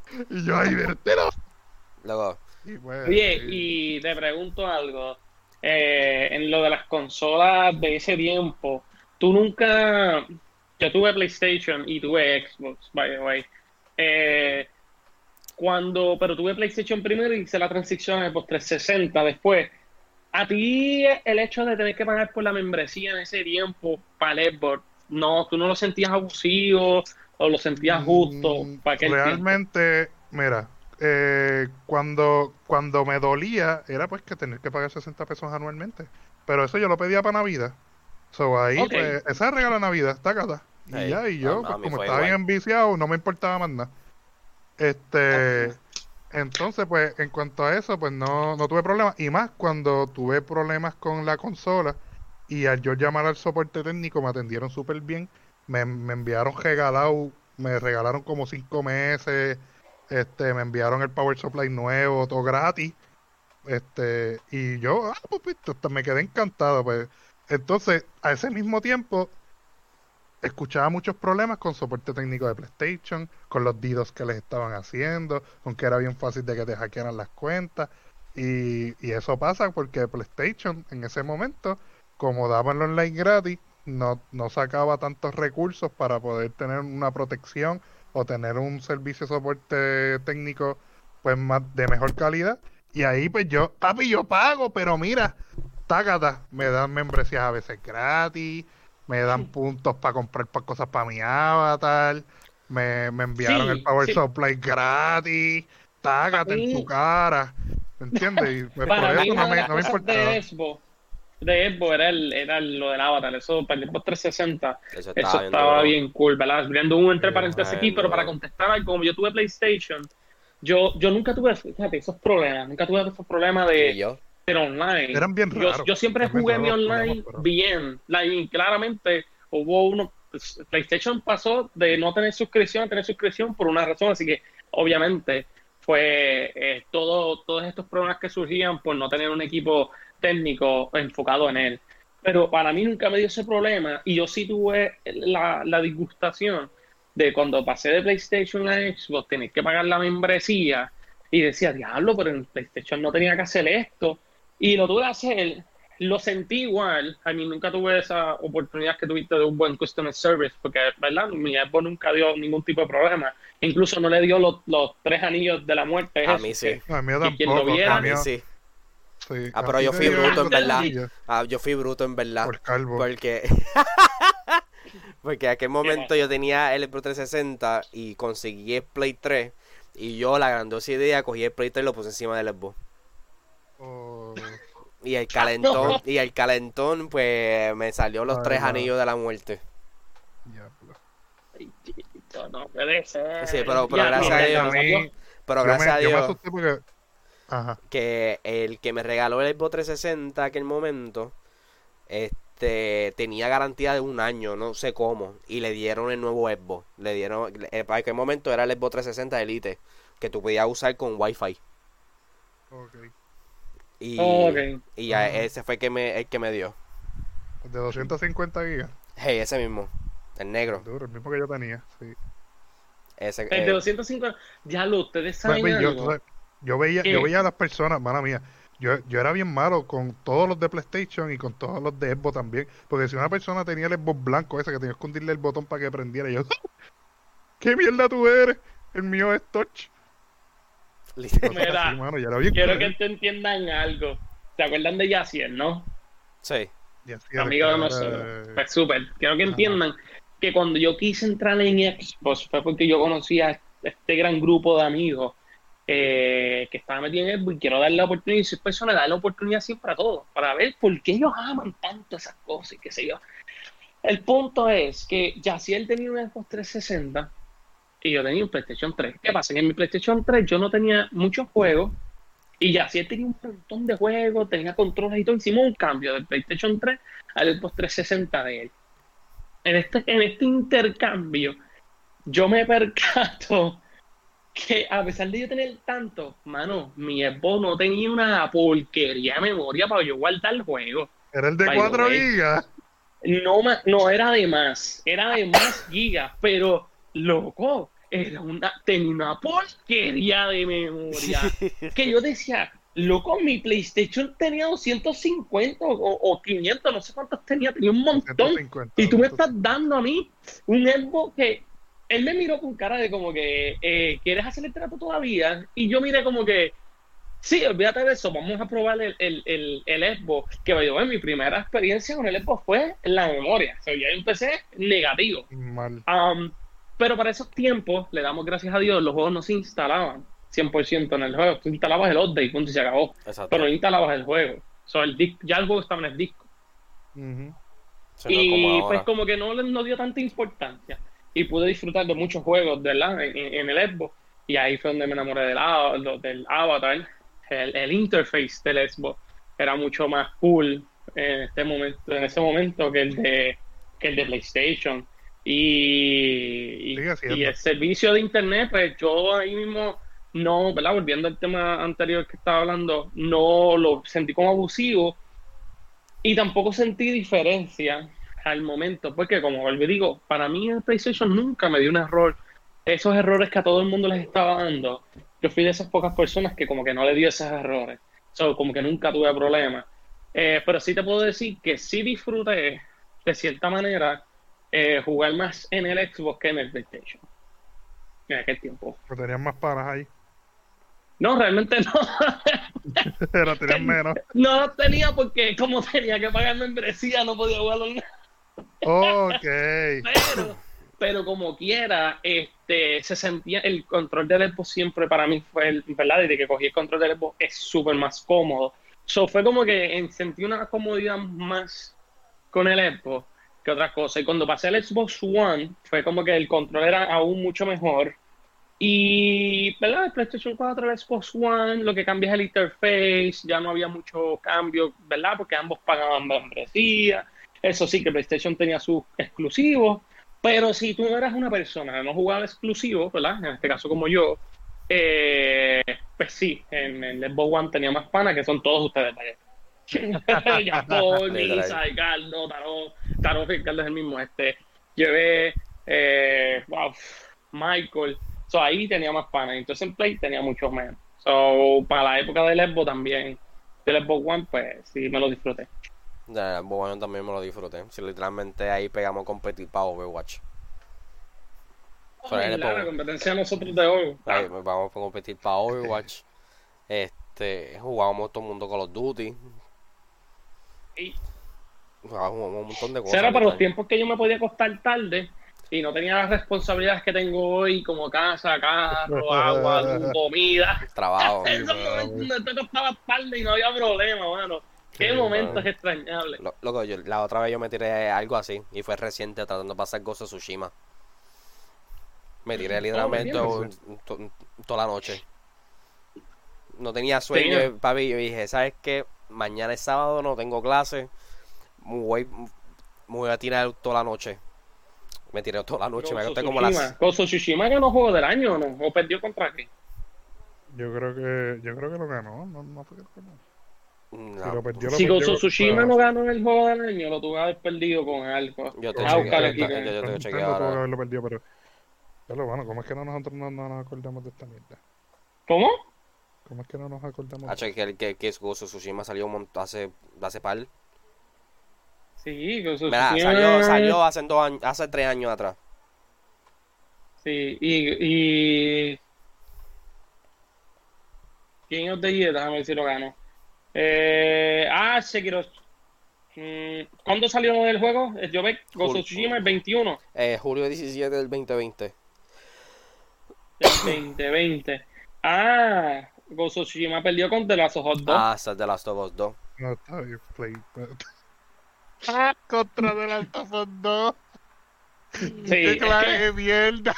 S1: *laughs* y yo ahí vértelo.
S2: Luego,
S1: Y pues,
S3: Oye,
S1: sí.
S3: y te pregunto algo. Eh, en lo de las consolas de ese tiempo, tú nunca. Yo tuve PlayStation y tuve Xbox, by the way. Eh, cuando, pero tuve PlayStation primero y hice la transición a Xbox 360 después. A ti el hecho de tener que pagar por la membresía en ese tiempo para el Xbox, no, tú no lo sentías abusivo o lo sentías justo
S1: Mm,
S3: para tiempo?
S1: Realmente, mira, eh, cuando, cuando me dolía era pues que tener que pagar 60 pesos anualmente. Pero eso yo lo pedía para Navidad. So ahí,
S3: Ok.
S1: pues, esa regala Navidad, está acá. Y ya, y yo, pues, como estaba
S2: igual.
S1: bien enviciado, no me importaba más nada. Este, entonces, pues, en cuanto a eso, pues no, no tuve problemas. Y más cuando tuve problemas con la consola y al yo llamar al soporte técnico me atendieron súper bien. Me, me enviaron regalado, me regalaron como cinco meses, este, me enviaron el Power Supply nuevo, todo gratis. Este, y yo, ah, pues, hasta me quedé encantado, pues. Entonces, a ese mismo tiempo, escuchaba muchos problemas con soporte técnico de PlayStation, con los DDoS que les estaban haciendo, con que era bien fácil de que te hackearan las cuentas. Y, y eso pasa porque PlayStation en ese momento, como daban online gratis, no, no sacaba tantos recursos para poder tener una protección o tener un servicio de soporte técnico pues más de mejor calidad. Y ahí pues yo, papi, yo pago, pero mira, tágata, me dan membresías a veces gratis, me dan puntos para comprar pa- cosas para mi avatar, me, me enviaron
S3: Sí,
S1: el Power
S3: sí.
S1: Supply gratis, tágate en tu
S3: mí-
S1: cara, ¿me entiendes? Y pues, por
S3: Para mí,
S1: eso no me, no me
S3: cosas
S1: importaba.
S3: De Xbox, era, el, era el- lo del avatar. Eso para el Xbox 360,
S2: eso
S3: eso
S2: estaba bien
S3: estaba
S2: duro.
S3: bien cool, ¿verdad? Abriendo un entre paréntesis aquí,
S2: bien
S3: pero para contestar algo, como yo tuve PlayStation, yo, yo nunca tuve, fíjate, esos problemas, nunca tuve esos problemas
S2: Y
S3: de,
S2: yo,
S3: de online.
S1: Eran bien
S3: Yo,
S1: raros.
S3: yo siempre
S1: eran bien
S3: jugué mi
S1: raros
S3: online
S1: pero-
S3: bien. Y claramente hubo uno. pues, PlayStation pasó de no tener suscripción a tener suscripción por una razón, así que obviamente fue eh, todo, todos estos problemas que surgían por no tener un equipo técnico enfocado en él. Pero para mí nunca me dio ese problema y yo sí tuve la, la disgustación de cuando pasé de PlayStation a Xbox, tener que pagar la membresía y decía, diablo, pero en PlayStation no tenía que hacer esto. Y lo tuve que hacer, lo sentí igual. A mí nunca tuve esa oportunidad que tuviste de un buen customer service, porque, ¿verdad? Mi Xbox nunca dio ningún tipo de problema. Incluso no le dio los, los tres anillos de la muerte.
S2: A mí sí.
S1: A mí
S3: Y quien lo
S1: tampoco,
S3: viera-
S2: a mí sí.
S1: sí,
S2: Ah, pero yo fui bruto, en verdad. Ah, yo fui bruto en verdad.
S1: Por calvo.
S2: Porque. *laughs* porque en aquel momento yo tenía el Xbox 360 y conseguí el Play 3. Y yo, la grandiosa idea, cogí el Play 3 y lo puse encima del Xbox.
S1: Oh,
S2: Y el calentón, *laughs* y el calentón, pues me salió los tres anillos de la muerte.
S1: diablo.
S3: No puede ser.
S2: Sí, pero- pero
S3: Ya,
S2: gracias a Dios.
S1: mí-
S2: Pero gracias
S1: me,
S2: a Dios
S1: asusté porque. Ajá.
S2: que el que me regaló el Xbox 360 aquel momento, este, tenía garantía de un año, no sé cómo, y le dieron el nuevo Xbox. Le dieron, eh, para aquel momento era el Xbox 360 Elite, que tú podías usar con Wi-Fi.
S1: Ok.
S2: Y,
S3: Oh,
S2: y ya ese fue el que me, el que me dio.
S1: De 250 gigas.
S2: Hey, ese mismo, el negro.
S1: Duro, el mismo que yo tenía. Sí.
S2: Ese,
S3: El de
S2: eh,
S3: 250, ya lo ustedes saben
S1: Pues, yo,
S3: algo.
S1: tú sabes- Yo veía,
S3: ¿Qué?
S1: yo veía a las personas, mala mía, yo, yo era bien malo con todos los de PlayStation y con todos los de Xbox también. Porque si una persona tenía el Xbox blanco ese que tenía que hundirle el botón para que prendiera, yo, *laughs* ¿qué mierda tú eres? El mío es touch. *laughs*
S3: Mira,
S1: así, mano,
S3: Quiero que te entiendan algo. ¿Se acuerdan de Yaciel, no?
S2: Sí.
S1: Y así era,
S3: Amigo de
S1: era-
S3: nosotros. Pues súper. Quiero que entiendan que cuando yo quise entrar en Xbox fue porque yo conocía a este gran grupo de amigos eh, que estaba metido en Xbox y quiero darle la oportunidad. Y soy persona, darle la oportunidad siempre a todos para ver por qué ellos aman tanto esas cosas y qué sé yo. El punto es que Yaciel tenía un Xbox 360 y yo tenía un PlayStation 3. ¿Qué pasa? En mi PlayStation 3 yo no tenía muchos juegos y Yaciel tenía un montón de juegos, tenía controles y todo. Hicimos un cambio del PlayStation 3 al Xbox 360 de él. En este, en este intercambio, yo me *laughs* percato que a pesar de yo tener tanto, mano, mi Xbox no tenía una porquería de memoria para yo guardar el juego.
S1: Era el de
S3: the
S1: 4
S3: way.
S1: gigas.
S3: No, ma- no era de más, era de más gigas, pero loco, era una, tenía una porquería de memoria. *laughs* Que yo decía, loco, mi PlayStation tenía 250 o, o 500, no sé cuántos tenía, tenía un montón.
S1: 150.
S3: Y tú me estás dando a mí un Xbox que él me miró con cara de como que, eh, ¿quieres hacer el trato todavía? Y yo miré como que, sí, olvídate de eso, vamos a probar el, el, el, el Xbox. Que yo, mi primera experiencia con el Xbox fue la memoria. O sea, ya empecé negativo.
S1: Mal.
S3: Um, pero para esos tiempos, le damos gracias a Dios, los juegos no se instalaban 100% en el juego. Tú instalabas el update, punto, y se acabó.
S2: Exacto.
S3: Pero no instalabas el juego. O sea, el disc- ya el juego estaba en el disco. Y
S2: como
S3: pues como que no le no dio tanta importancia. Y pude disfrutar de muchos juegos, ¿verdad? En, el Xbox. Y ahí fue donde me enamoré del, del avatar. El, el interface del Xbox era mucho más cool en este momento, en ese momento que el de que el de PlayStation. Y, y, y el servicio de internet, pues yo ahí mismo no, ¿verdad? Volviendo al tema anterior que estaba hablando, no lo sentí como abusivo y tampoco sentí diferencia al momento, porque como y digo, para mí el PlayStation nunca me dio un error. Esos errores que a todo el mundo les estaba dando, yo fui de esas pocas personas que como que no le dio esos errores. So, como que nunca tuve problemas. Eh, pero sí te puedo decir que sí disfruté, de cierta manera, eh, jugar más en el Xbox que en el PlayStation. En tiempo.
S1: Pero más paras ahí.
S3: No, realmente no. *laughs*
S1: Pero tenían *laughs* menos.
S3: no los tenía porque como tenía que pagar membresía, no podía jugarlo en
S1: Ok. *laughs*
S3: pero, pero como quiera, este, se sentía el control del Xbox siempre para mí fue, el, ¿verdad? Desde que cogí el control del Xbox es súper más cómodo. So, fue como que en- sentí una comodidad más con el Xbox que otras cosas. Y cuando pasé al Xbox One, fue como que el control era aún mucho mejor. Y, ¿verdad? El PlayStation 4, el Xbox One, lo que cambia es el interface, ya no había mucho cambio, ¿verdad? Porque ambos pagaban membresía. Eso sí, que PlayStation tenía sus exclusivos, pero si tú no eras una persona que no jugaba exclusivos, ¿verdad? En este caso como yo, eh, pues sí, en el Xbox One tenía más pana que son todos ustedes, vaya. *laughs* ya Paul,
S2: Literal.
S3: Misa, Ricardo, Taro, Taro, Ricardo es el mismo, este, llevé, eh, wow, Michael, so ahí tenía más pana, entonces en Play tenía muchos menos. So, para la época del Xbox también, del Xbox One, pues sí me lo disfruté.
S2: Ya, el bueno también me lo disfruté. Si literalmente ahí pegamos competir para Overwatch. Del
S3: la, competencia de nosotros de hoy.
S2: Ahí vamos a competir para Overwatch. Este, jugábamos todo el mundo Call of Duty.
S3: Y
S2: Jugábamos un montón de cosas.
S3: Eso era para los tiempos que yo me podía acostar tarde y no tenía las responsabilidades que tengo hoy, como casa, carro, *laughs* agua, comida.
S2: Trabajo.
S3: En *laughs* esos momentos no te acostabas tarde y no había problema, mano. Qué
S2: mano.
S3: extrañables.
S2: Lo- Loco, yo, la otra vez yo me tiré algo así y fue reciente tratando de pasar Ghost of Tsushima. Me tiré literalmente
S3: ¿qué
S2: un- un- to- toda la noche. No tenía sueño,
S3: Sí.
S2: papi. Yo dije, ¿sabes qué? Mañana es sábado, no tengo clase. Me voy, me voy a tirar toda la noche. Me tiré toda la noche, me acosté como las...
S3: Of Tsushima ganó juego del año, ¿no? ¿O perdió contra qué?
S1: Yo creo que, yo creo que lo ganó. No, no fue que lo ganó.
S2: No,
S1: Si lo perdió, lo
S3: Si Ghost
S1: perdió,
S3: of Tsushima
S1: pero-
S3: no ganó el juego del año, lo tuve que haber perdido con algo.
S2: Yo te
S3: Ah,
S2: yo yo te
S1: tuvo haberlo perdido, pero. Pero bueno, ¿cómo es que no nosotros no, no nos acordamos de esta mierda?
S3: ¿Cómo?
S1: ¿Cómo es que no nos acordamos? de
S2: Hacho, que, que, que of Tsushima salió hace, hace par.
S3: Sí, of
S2: Mira, salió, salió hace, dos años, hace tres años atrás.
S3: Sí, y, y... King of the Year, déjame ver si lo gano. Eh, ah, Sekiro. Mm, ¿Cuándo salió el juego? Eh, Yo ve Ghost of Tsushima el 21
S2: Eh, julio 17 del 2020.
S3: del 2020. Ah, Ghost of Tsushima perdió con The Last of Us 2.
S2: Ah, esa es de Last of Us 2.
S1: No, está bien, Play. Ah, contra de las of 2.
S3: Sí,
S1: Qué
S3: es
S1: clase
S3: que-
S1: de mierda.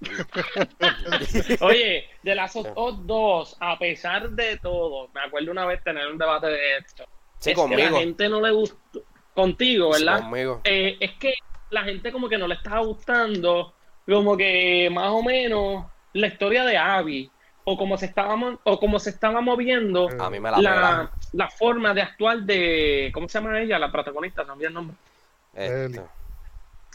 S1: *laughs*
S3: Oye, The Last of Us 2, a pesar de todo, me acuerdo una vez tener un debate de esto.
S2: Sí,
S3: es que
S2: conmigo.
S3: la gente no le gustó. Contigo,
S2: Sí,
S3: ¿verdad?
S2: conmigo.
S3: Eh, es que la gente como que no le estaba gustando, como que más o menos la historia de Abby, o como se estaba, o como se estaba moviendo
S2: A mí me la,
S3: la,
S2: pela.
S3: la forma de actuar de, ¿cómo se llama ella? La protagonista, no el nombre.
S2: Este,
S1: Eli.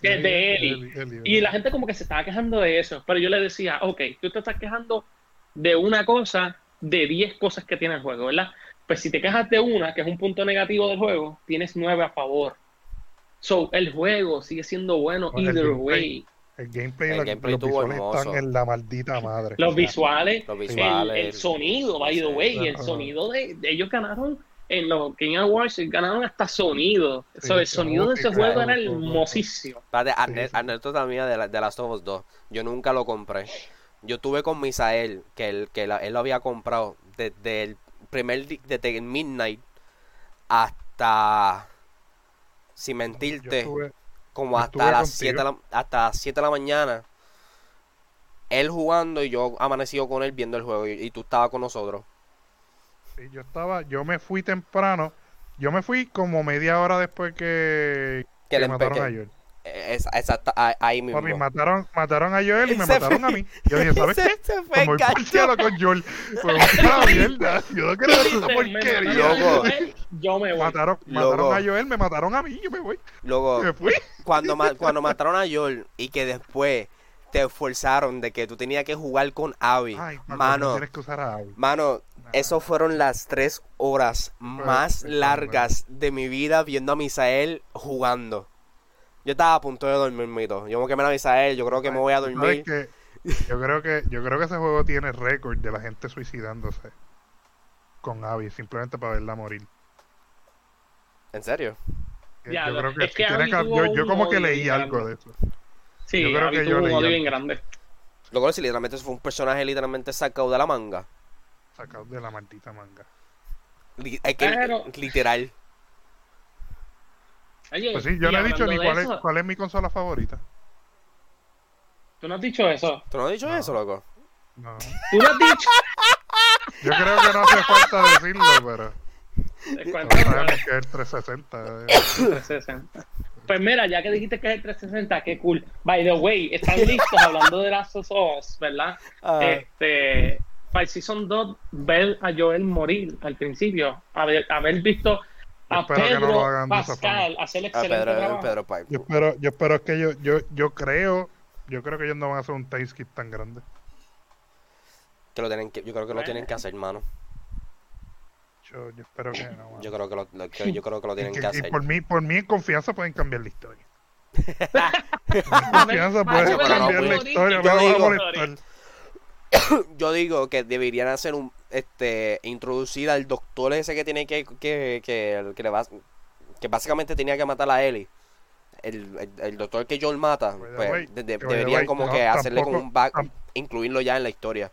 S3: Que es de.
S1: Eli, Eli,
S3: Y la gente como que se estaba quejando de eso, pero yo le decía, ok, tú te estás quejando de una cosa, de 10 cosas que tiene el juego, ¿verdad? Pues si te quejas de una, que es un punto negativo del juego, tienes 9 a favor. So, el juego sigue siendo bueno either way.
S1: El gameplay,
S2: El
S1: la-
S2: gameplay
S1: los visuales
S2: hermoso.
S1: están en la maldita madre.
S3: Los
S1: O sea,
S3: visuales,
S2: Los
S3: el,
S2: visuales.
S3: el sonido, by the way, el
S1: Ajá.
S3: sonido de, de- ellos ganaron en los Game Awards, ganaron hasta sonido.
S1: Sí,
S3: So, el
S1: sí,
S3: sonido de ese juego era hermosísimo.
S1: Sí, sí.
S2: anécdota mía de, la, de Last of Us 2. Yo nunca lo compré. Yo tuve con Misael, que él, que la- él lo había comprado desde el primer desde el midnight hasta sin
S1: yo
S2: mentirte, como hasta las 7
S1: contigo.
S2: hasta las 7 de la mañana. Él jugando y yo amanecido con él viendo el juego y, y tú estabas con nosotros.
S1: sí, yo estaba, yo me fui temprano. Yo me fui como media hora después que,
S2: Que
S1: que
S2: le
S1: mataron a Joel.
S2: Es- exacta- ahí- mismo.
S1: Papi, mataron, mataron a Joel y me
S2: se
S1: mataron
S2: fue.
S1: a mí. Yo dije, ¿sabes
S2: Se-
S1: qué?
S2: se fue
S1: Como voy por el con Joel. Pues una *laughs* mierda. Yo no quiero ver esa
S3: Me
S1: porquería.
S2: Loco.
S3: Yo me voy.
S1: Mataron,
S2: Loco.
S1: mataron a Joel, me mataron a mí, yo me voy.
S2: Luego,
S1: Me fui.
S2: Cuando, ma- cuando mataron a Joel y que después te esforzaron de que tú tenías que jugar con Abby.
S1: Ay, papi, no
S2: mano,
S1: tienes que usar a Abby.
S2: mano, eso fueron las tres horas más largas de mi vida viendo a Misael jugando. Yo estaba a punto de dormirme y todo. Yo me quemé a Misael, yo creo que me voy a
S1: ¿Sabes
S2: dormir.
S1: Yo creo que yo creo que ese juego tiene récord de la gente suicidándose con Abby simplemente para verla morir.
S2: ¿En serio?
S3: Ya,
S1: yo creo que,
S3: es que
S1: tiene yo, como que leí algo
S3: grande.
S1: de eso.
S3: Sí,
S1: yo creo
S3: Abby
S1: que yo
S3: un
S1: leí
S3: bien grande.
S2: Luego, si literalmente fue un personaje literalmente sacado de la manga.
S1: Sacado de la maldita manga.
S2: Li- es que,
S3: Pero-
S2: literal.
S3: Oye,
S1: Pues sí, yo no he dicho ni cuál es, cuál es mi consola favorita.
S3: Tú no has dicho eso.
S2: ¿Tú no has dicho
S1: No.
S2: eso, loco?
S1: No.
S3: Tú no has dicho.
S1: Yo creo que no hace falta decirlo, pero
S3: Te cuento,
S1: todos sabemos que es el 360. eh. *laughs*
S3: 360. Pues mira, ya que dijiste que es el 360, qué cool. By the way, están listos hablando de Last of Us, ¿verdad?
S2: Ah.
S3: Este, para el Season 2, ver a Joel morir al principio, haber, haber visto a
S1: no
S3: Pedro
S1: lo hagan de esa
S3: Pascal hacer
S2: A
S3: excelente
S2: Pedro,
S3: trabajo.
S2: Pedro Pipe.
S1: Yo espero, yo espero que yo, yo, yo creo, yo creo que ellos no van a hacer un taste kit tan grande.
S2: Que lo tienen que, yo creo que lo tienen que hacer, mano.
S1: Yo, yo espero que no.
S2: Yo creo que lo, lo- que- yo creo que lo
S1: Y
S2: tienen
S1: que-
S2: que
S1: y
S2: hacer.
S1: por mí, por mí en confianza pueden cambiar la historia. *laughs* En confianza pueden cambiar la historia.
S2: Yo
S1: Me van a
S2: digo-. *coughs* Yo digo que deberían hacer un, este, introducir al doctor ese que tiene que, que, que, que le va, que básicamente tenía que matar a Ellie. El, el, el doctor que Joel mata, pues, de- de- deberían como
S1: no,
S2: que hacerle como
S1: tampoco-
S2: un back, incluirlo ya en la historia.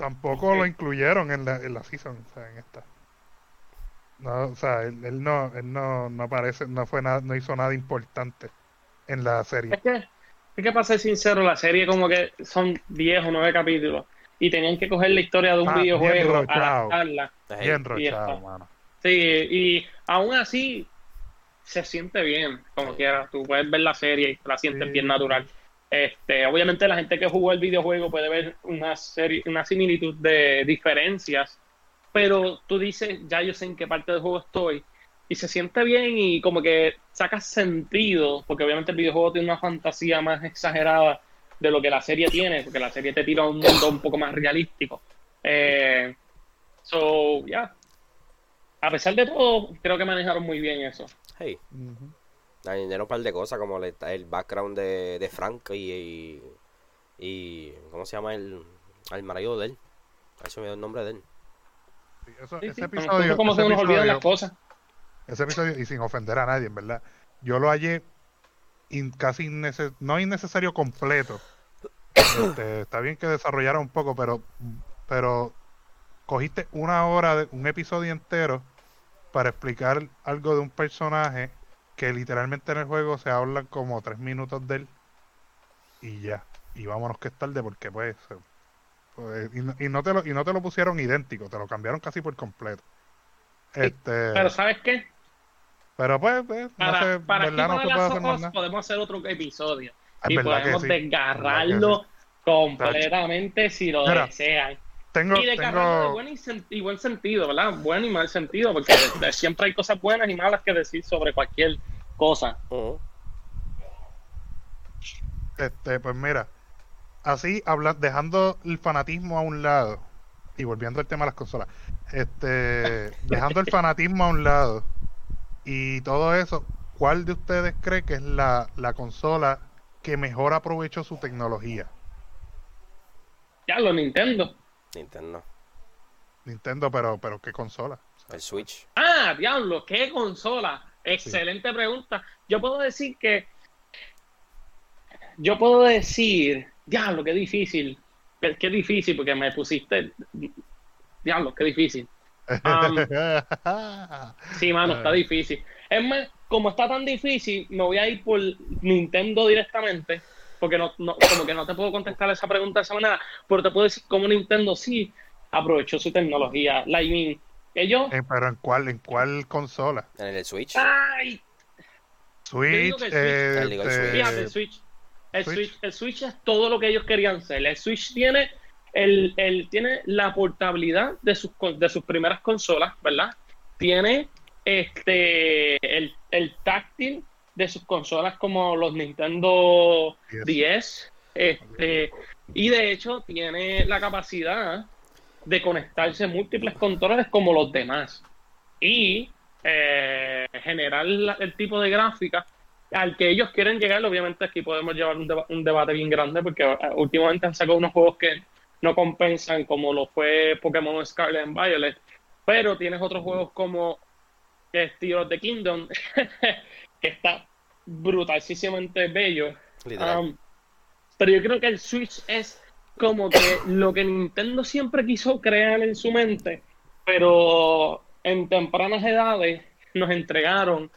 S1: Tampoco lo incluyeron en la, en la season, o sea, en esta. No, o sea, él, él no, él no, no aparece, no fue nada, no hizo nada importante en la serie.
S3: Es que, es que para ser sincero, la serie como que son 10 o 9 capítulos y tenían que coger la historia de un
S1: Ah, bien
S3: videojuego,
S1: rochado.
S3: adaptarla.
S1: Bien
S3: y
S1: rochado, mano.
S3: Sí, y aún así se siente bien, como quiera. Tú puedes ver la serie y la sientes
S1: Sí.
S3: bien natural. Este, obviamente la gente que jugó el videojuego puede ver una serie, una similitud de diferencias, pero tú dices, ya yo sé en qué parte del juego estoy, y se siente bien y como que sacas sentido, porque obviamente el videojuego tiene una fantasía más exagerada de lo que la serie tiene, porque la serie te tira a un mundo un poco más realístico. Eh, so, yeah. A pesar de todo, creo que manejaron muy bien eso.
S2: Hey. Añadieron un par de cosas como el, el background de, de Frank y, y, y- ¿Cómo se llama el, el marido de él? Si me dio el nombre de él.
S1: Sí, eso-
S3: Sí,
S1: ese
S3: sí,
S1: episodio,
S3: como
S1: ese
S3: se nos olvidan las cosas.
S1: ese episodio, y sin ofender a nadie, en verdad, yo lo hallé in- casi innece- no innecesario completo. Este, está bien que desarrollara un poco, pero, pero cogiste una hora de un episodio entero para explicar algo de un personaje que literalmente en el juego se hablan como tres minutos de él y ya. Y vámonos que es tarde porque pues, pues, y, no- y no te lo, y no te lo pusieron idéntico, te lo cambiaron casi por completo. Este,
S3: Pero ¿sabes qué?
S1: pero pues, pues, no
S3: Para,
S1: sé,
S3: para aquí
S1: ¿verdad? No
S3: para
S1: se puede
S3: las ojos podemos hacer otro episodio.
S1: Es
S3: y podemos
S1: sí,
S3: desgarrarlo completamente si lo
S1: Mira,
S3: desean.
S1: Tengo,
S3: Y de
S1: tengo,
S3: buen y, sen- y buen sentido, ¿verdad? Buen y mal sentido, porque de- siempre hay cosas buenas y malas que decir sobre cualquier cosa.
S1: Este, pues mira, así habla, dejando el fanatismo a un lado y volviendo al tema de las consolas, este, *laughs* dejando el fanatismo a un lado y todo eso, ¿cuál de ustedes cree que es la, la consola que mejor aprovechó su tecnología?
S3: Ya, lo Nintendo.
S2: Nintendo.
S1: Nintendo, pero, pero ¿qué consola? O sea,
S2: El Switch.
S3: Ah, diablo, qué consola. Excelente pregunta. Yo puedo decir que. Yo puedo decir. Diablo, qué difícil. Qué, qué difícil, porque me pusiste. Diablo, qué difícil. *laughs* Sí, mano, está difícil. Es más, como está tan difícil, me voy a ir por Nintendo directamente, porque no, no- como que no te puedo contestar esa pregunta de esa manera, pero te puedo decir cómo Nintendo sí aprovechó su tecnología. Mean, ellos...
S1: Eh, pero ¿en cuál, en cuál consola?
S2: En el Switch.
S3: ¡Ay!
S1: Switch,
S3: el Switch.
S1: eh,
S2: Te digo el Switch.
S3: Fíjate, el Switch. El
S1: Switch.
S3: Switch. el Switch es todo lo que ellos querían ser. El Switch tiene, el, el- tiene la portabilidad de sus, con- de sus primeras consolas, ¿verdad? Tiene este el, el táctil de sus consolas como los Nintendo
S1: 10.
S3: 10. Este, y de hecho tiene la capacidad de conectarse múltiples controles como los demás. Y eh, generar la- el tipo de gráfica al que ellos quieren llegar. Obviamente aquí podemos llevar un, deba- un debate bien grande porque eh, últimamente han sacado unos juegos que no compensan como lo fue Pokémon Scarlet and Violet. Pero tienes otros juegos como Tears of the Kingdom *laughs* *laughs* que está brutalísimamente bello. Um, pero yo creo que el Switch es como que lo que Nintendo siempre quiso crear en su mente, pero en tempranas edades nos entregaron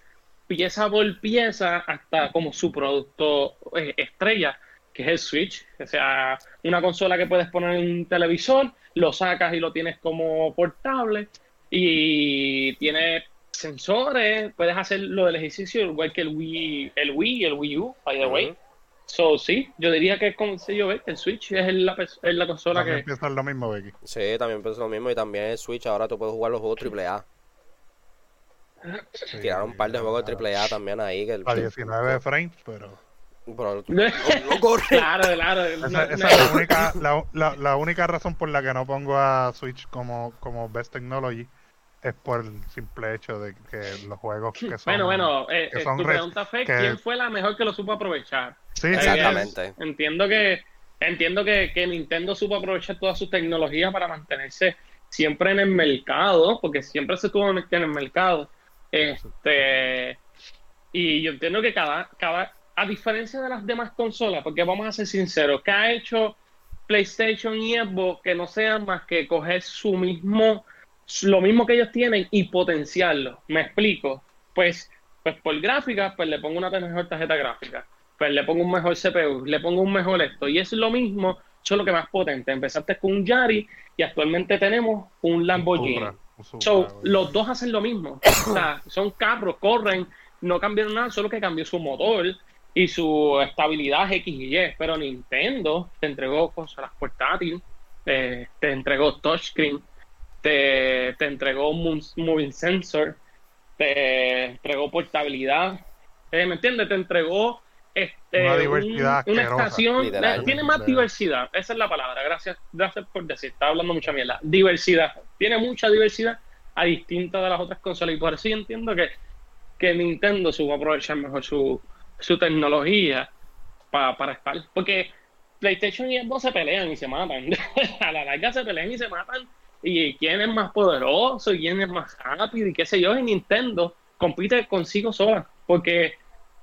S3: pieza por pieza hasta como su producto eh, estrella, que es el Switch. O sea, una consola que puedes poner en un televisor, lo sacas y lo tienes como portable y tiene sensores, puedes hacer lo del ejercicio igual que el Wii, el Wii y el Wii U, by the way.
S2: Ujú.
S3: So, sí, yo diría que como yo ve que el Switch es la, es la consola
S1: también
S3: que...
S1: piensan lo mismo, Becky.
S2: Sí, también pienso lo mismo. Y también el Switch. Ahora tú puedes jugar los juegos AAA.
S1: Sí,
S2: Tiraron un par de juegos AAA también ahí. Que el,
S1: A 19 frames, pero...
S2: pero *laughs* no, no corre.
S3: claro, claro.
S1: Esa,
S3: no-
S1: esa
S3: no-
S1: es la única, la, la- la única razón por la que no pongo a Switch como, como Best Technology es por el simple hecho de que los juegos que son...
S3: Bueno, bueno, eh,
S1: que
S3: eh,
S1: son
S3: tu pregunta fue
S1: que-
S3: quién fue la mejor que lo supo aprovechar.
S1: Sí,
S3: Eh,
S2: Exactamente.
S3: Entiendo que entiendo que, que Nintendo supo aprovechar toda su tecnología para mantenerse siempre en el mercado, porque siempre se estuvo en el- en el mercado. Este y yo entiendo que cada, cada, a diferencia de las demás consolas, porque vamos a ser sinceros, ¿qué ha hecho PlayStation y Xbox que no sean más que coger su mismo, lo mismo que ellos tienen y potenciarlo? ¿Me explico? Pues, pues por gráfica, pues le pongo una mejor tarjeta gráfica pues le pongo un mejor CPU, le pongo un mejor esto. Y es lo mismo, solo que más potente. Empezaste con un Yari y actualmente tenemos un Lamborghini. So, los dos hacen lo mismo. O sea, son carros, corren, no cambiaron nada, solo que cambió su motor y su estabilidad X y Y. Pero Nintendo te entregó consolas portátiles, eh, te entregó touchscreen, te, te entregó un mo- moving sensor, te entregó portabilidad. Eh, ¿Me entiendes? Te entregó este,
S1: Una
S3: un-
S1: diversidad
S3: una estación,
S2: Literal.
S3: tiene más diversidad, esa es la palabra, gracias, gracias por decir, estaba hablando mucha mierda, diversidad, tiene mucha diversidad a distinta de las otras consolas y por eso yo entiendo que, que Nintendo supo aprovechar mejor su, su tecnología pa- para estar, porque PlayStation y Xbox se pelean y se matan, *laughs* a la larga se pelean y se matan y quién es más poderoso y quién es más rápido y qué sé yo, y Nintendo compite consigo sola, porque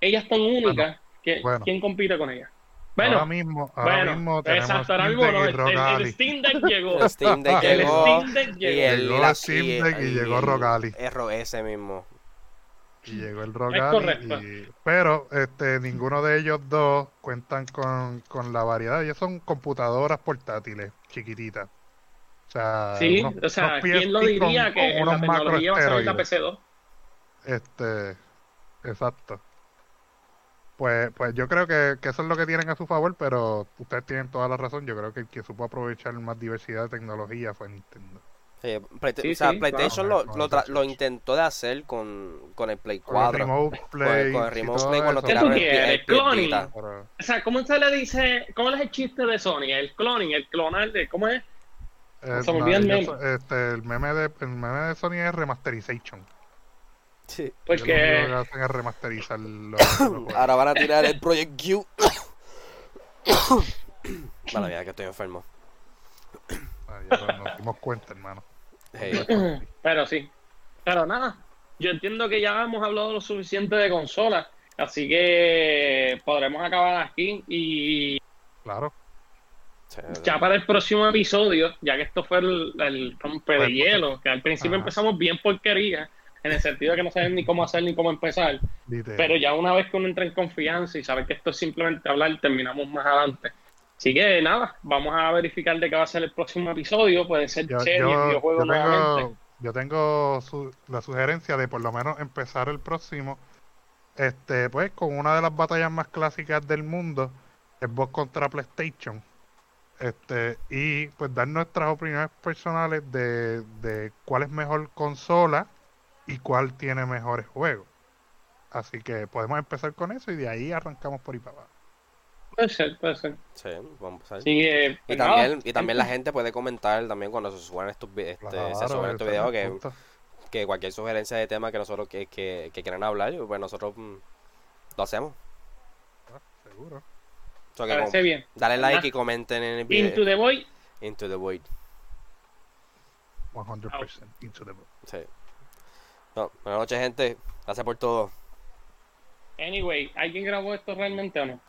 S3: ella es tan única que
S1: bueno.
S3: ¿quién compite con ella?
S1: ahora
S3: Bueno,
S1: mismo, ahora
S3: bueno,
S1: mismo tenemos
S3: exacto, ahora mismo no, el, el- el. Steam Deck llegó.
S2: El Steam Deck
S3: El
S2: llegó.
S3: Steam Deck
S2: Y
S3: llegó.
S2: el,
S1: Llegó
S2: y la-
S1: el Steam Deck y llegó
S2: el- el- ese mismo.
S1: y llegó el Ally
S3: correcto.
S1: y- pero este ninguno de ellos dos cuentan con, con la variedad ellos son computadoras portátiles chiquititas o sea
S3: Sí,
S1: unos-
S3: o sea, ¿quién lo diría
S1: con-
S3: que
S1: con
S3: la tecnología va a salir la
S1: macroesteroides.
S3: PC2?
S1: este exacto pues pues yo creo que, que eso es lo que tienen a su favor pero ustedes tienen toda la razón yo creo que el que supo aprovechar más diversidad de tecnología fue Nintendo
S2: Sí, o sea,
S3: sí,
S2: PlayStation
S1: claro.
S2: lo, lo, tra- lo intentó de hacer con, con el Play
S1: con el
S2: 4.
S1: Remote
S2: Con,
S1: Play
S2: el- con el Remote Play
S1: eso,
S3: ¿Qué
S2: tiraron
S3: tú
S2: el,
S3: cloning? O sea, ¿cómo se le dice? ¿Cómo es el chiste de Sony? El cloning, el clonar de, ¿cómo es?
S1: Eh,
S3: Se me olvida el meme.
S1: este, el meme de el meme de Sony es remasterization.
S2: Sí.
S1: Lo que
S3: Porque
S1: hacen es remasterizar los, los juegos.
S2: Ahora van a tirar el Project Q. *coughs* Mala mía, que estoy enfermo.
S1: Ya nos- nos dimos cuenta, hermano.
S2: Hey,
S3: Pero sí. Pero nada, yo entiendo que ya hemos hablado lo suficiente de consolas, así que podremos acabar aquí y
S1: Claro.
S3: Ya para el próximo episodio, ya que esto fue el, el rompe de
S1: Pues,
S3: hielo, que al principio
S1: Ajá.
S3: empezamos bien porquería, en el sentido de que no saben ni cómo hacer ni cómo empezar,
S1: Literal.
S3: pero ya una vez que uno entra en confianza y sabe que esto es simplemente hablar, terminamos más adelante. Así que nada, vamos a verificar de qué va a ser el próximo episodio, puede ser
S1: yo,
S3: serie,
S1: yo-
S3: videojuego
S1: yo
S3: nuevamente.
S1: tengo, yo tengo su- la sugerencia de por lo menos empezar el próximo este pues con una de las batallas más clásicas del mundo, Xbox contra PlayStation. Este, y pues dar nuestras opiniones personales de, de cuál es mejor consola y cuál tiene mejores juegos. Así que podemos empezar con eso y de ahí arrancamos por ahí para abajo.
S3: Puede ser, puede ser.
S2: sí, vamos a ver.
S3: Que,
S2: Y
S3: pues,
S2: también, y también la gente puede comentar también cuando se suban estos este, se
S1: Claro,
S2: suben estos
S1: ese es
S2: videos que, que cualquier sugerencia de tema que nosotros que, que, que quieran hablar, pues nosotros mm, lo hacemos.
S1: Ah, Seguro.
S2: So que
S3: parece bien.
S2: dale like y comenten en el video.
S3: Into the Void,
S2: Into the Void.
S1: 100% into the book.
S2: Sí. No, buenas noches, gente. Gracias por todo.
S3: anyway, ¿alguien grabó esto realmente o no?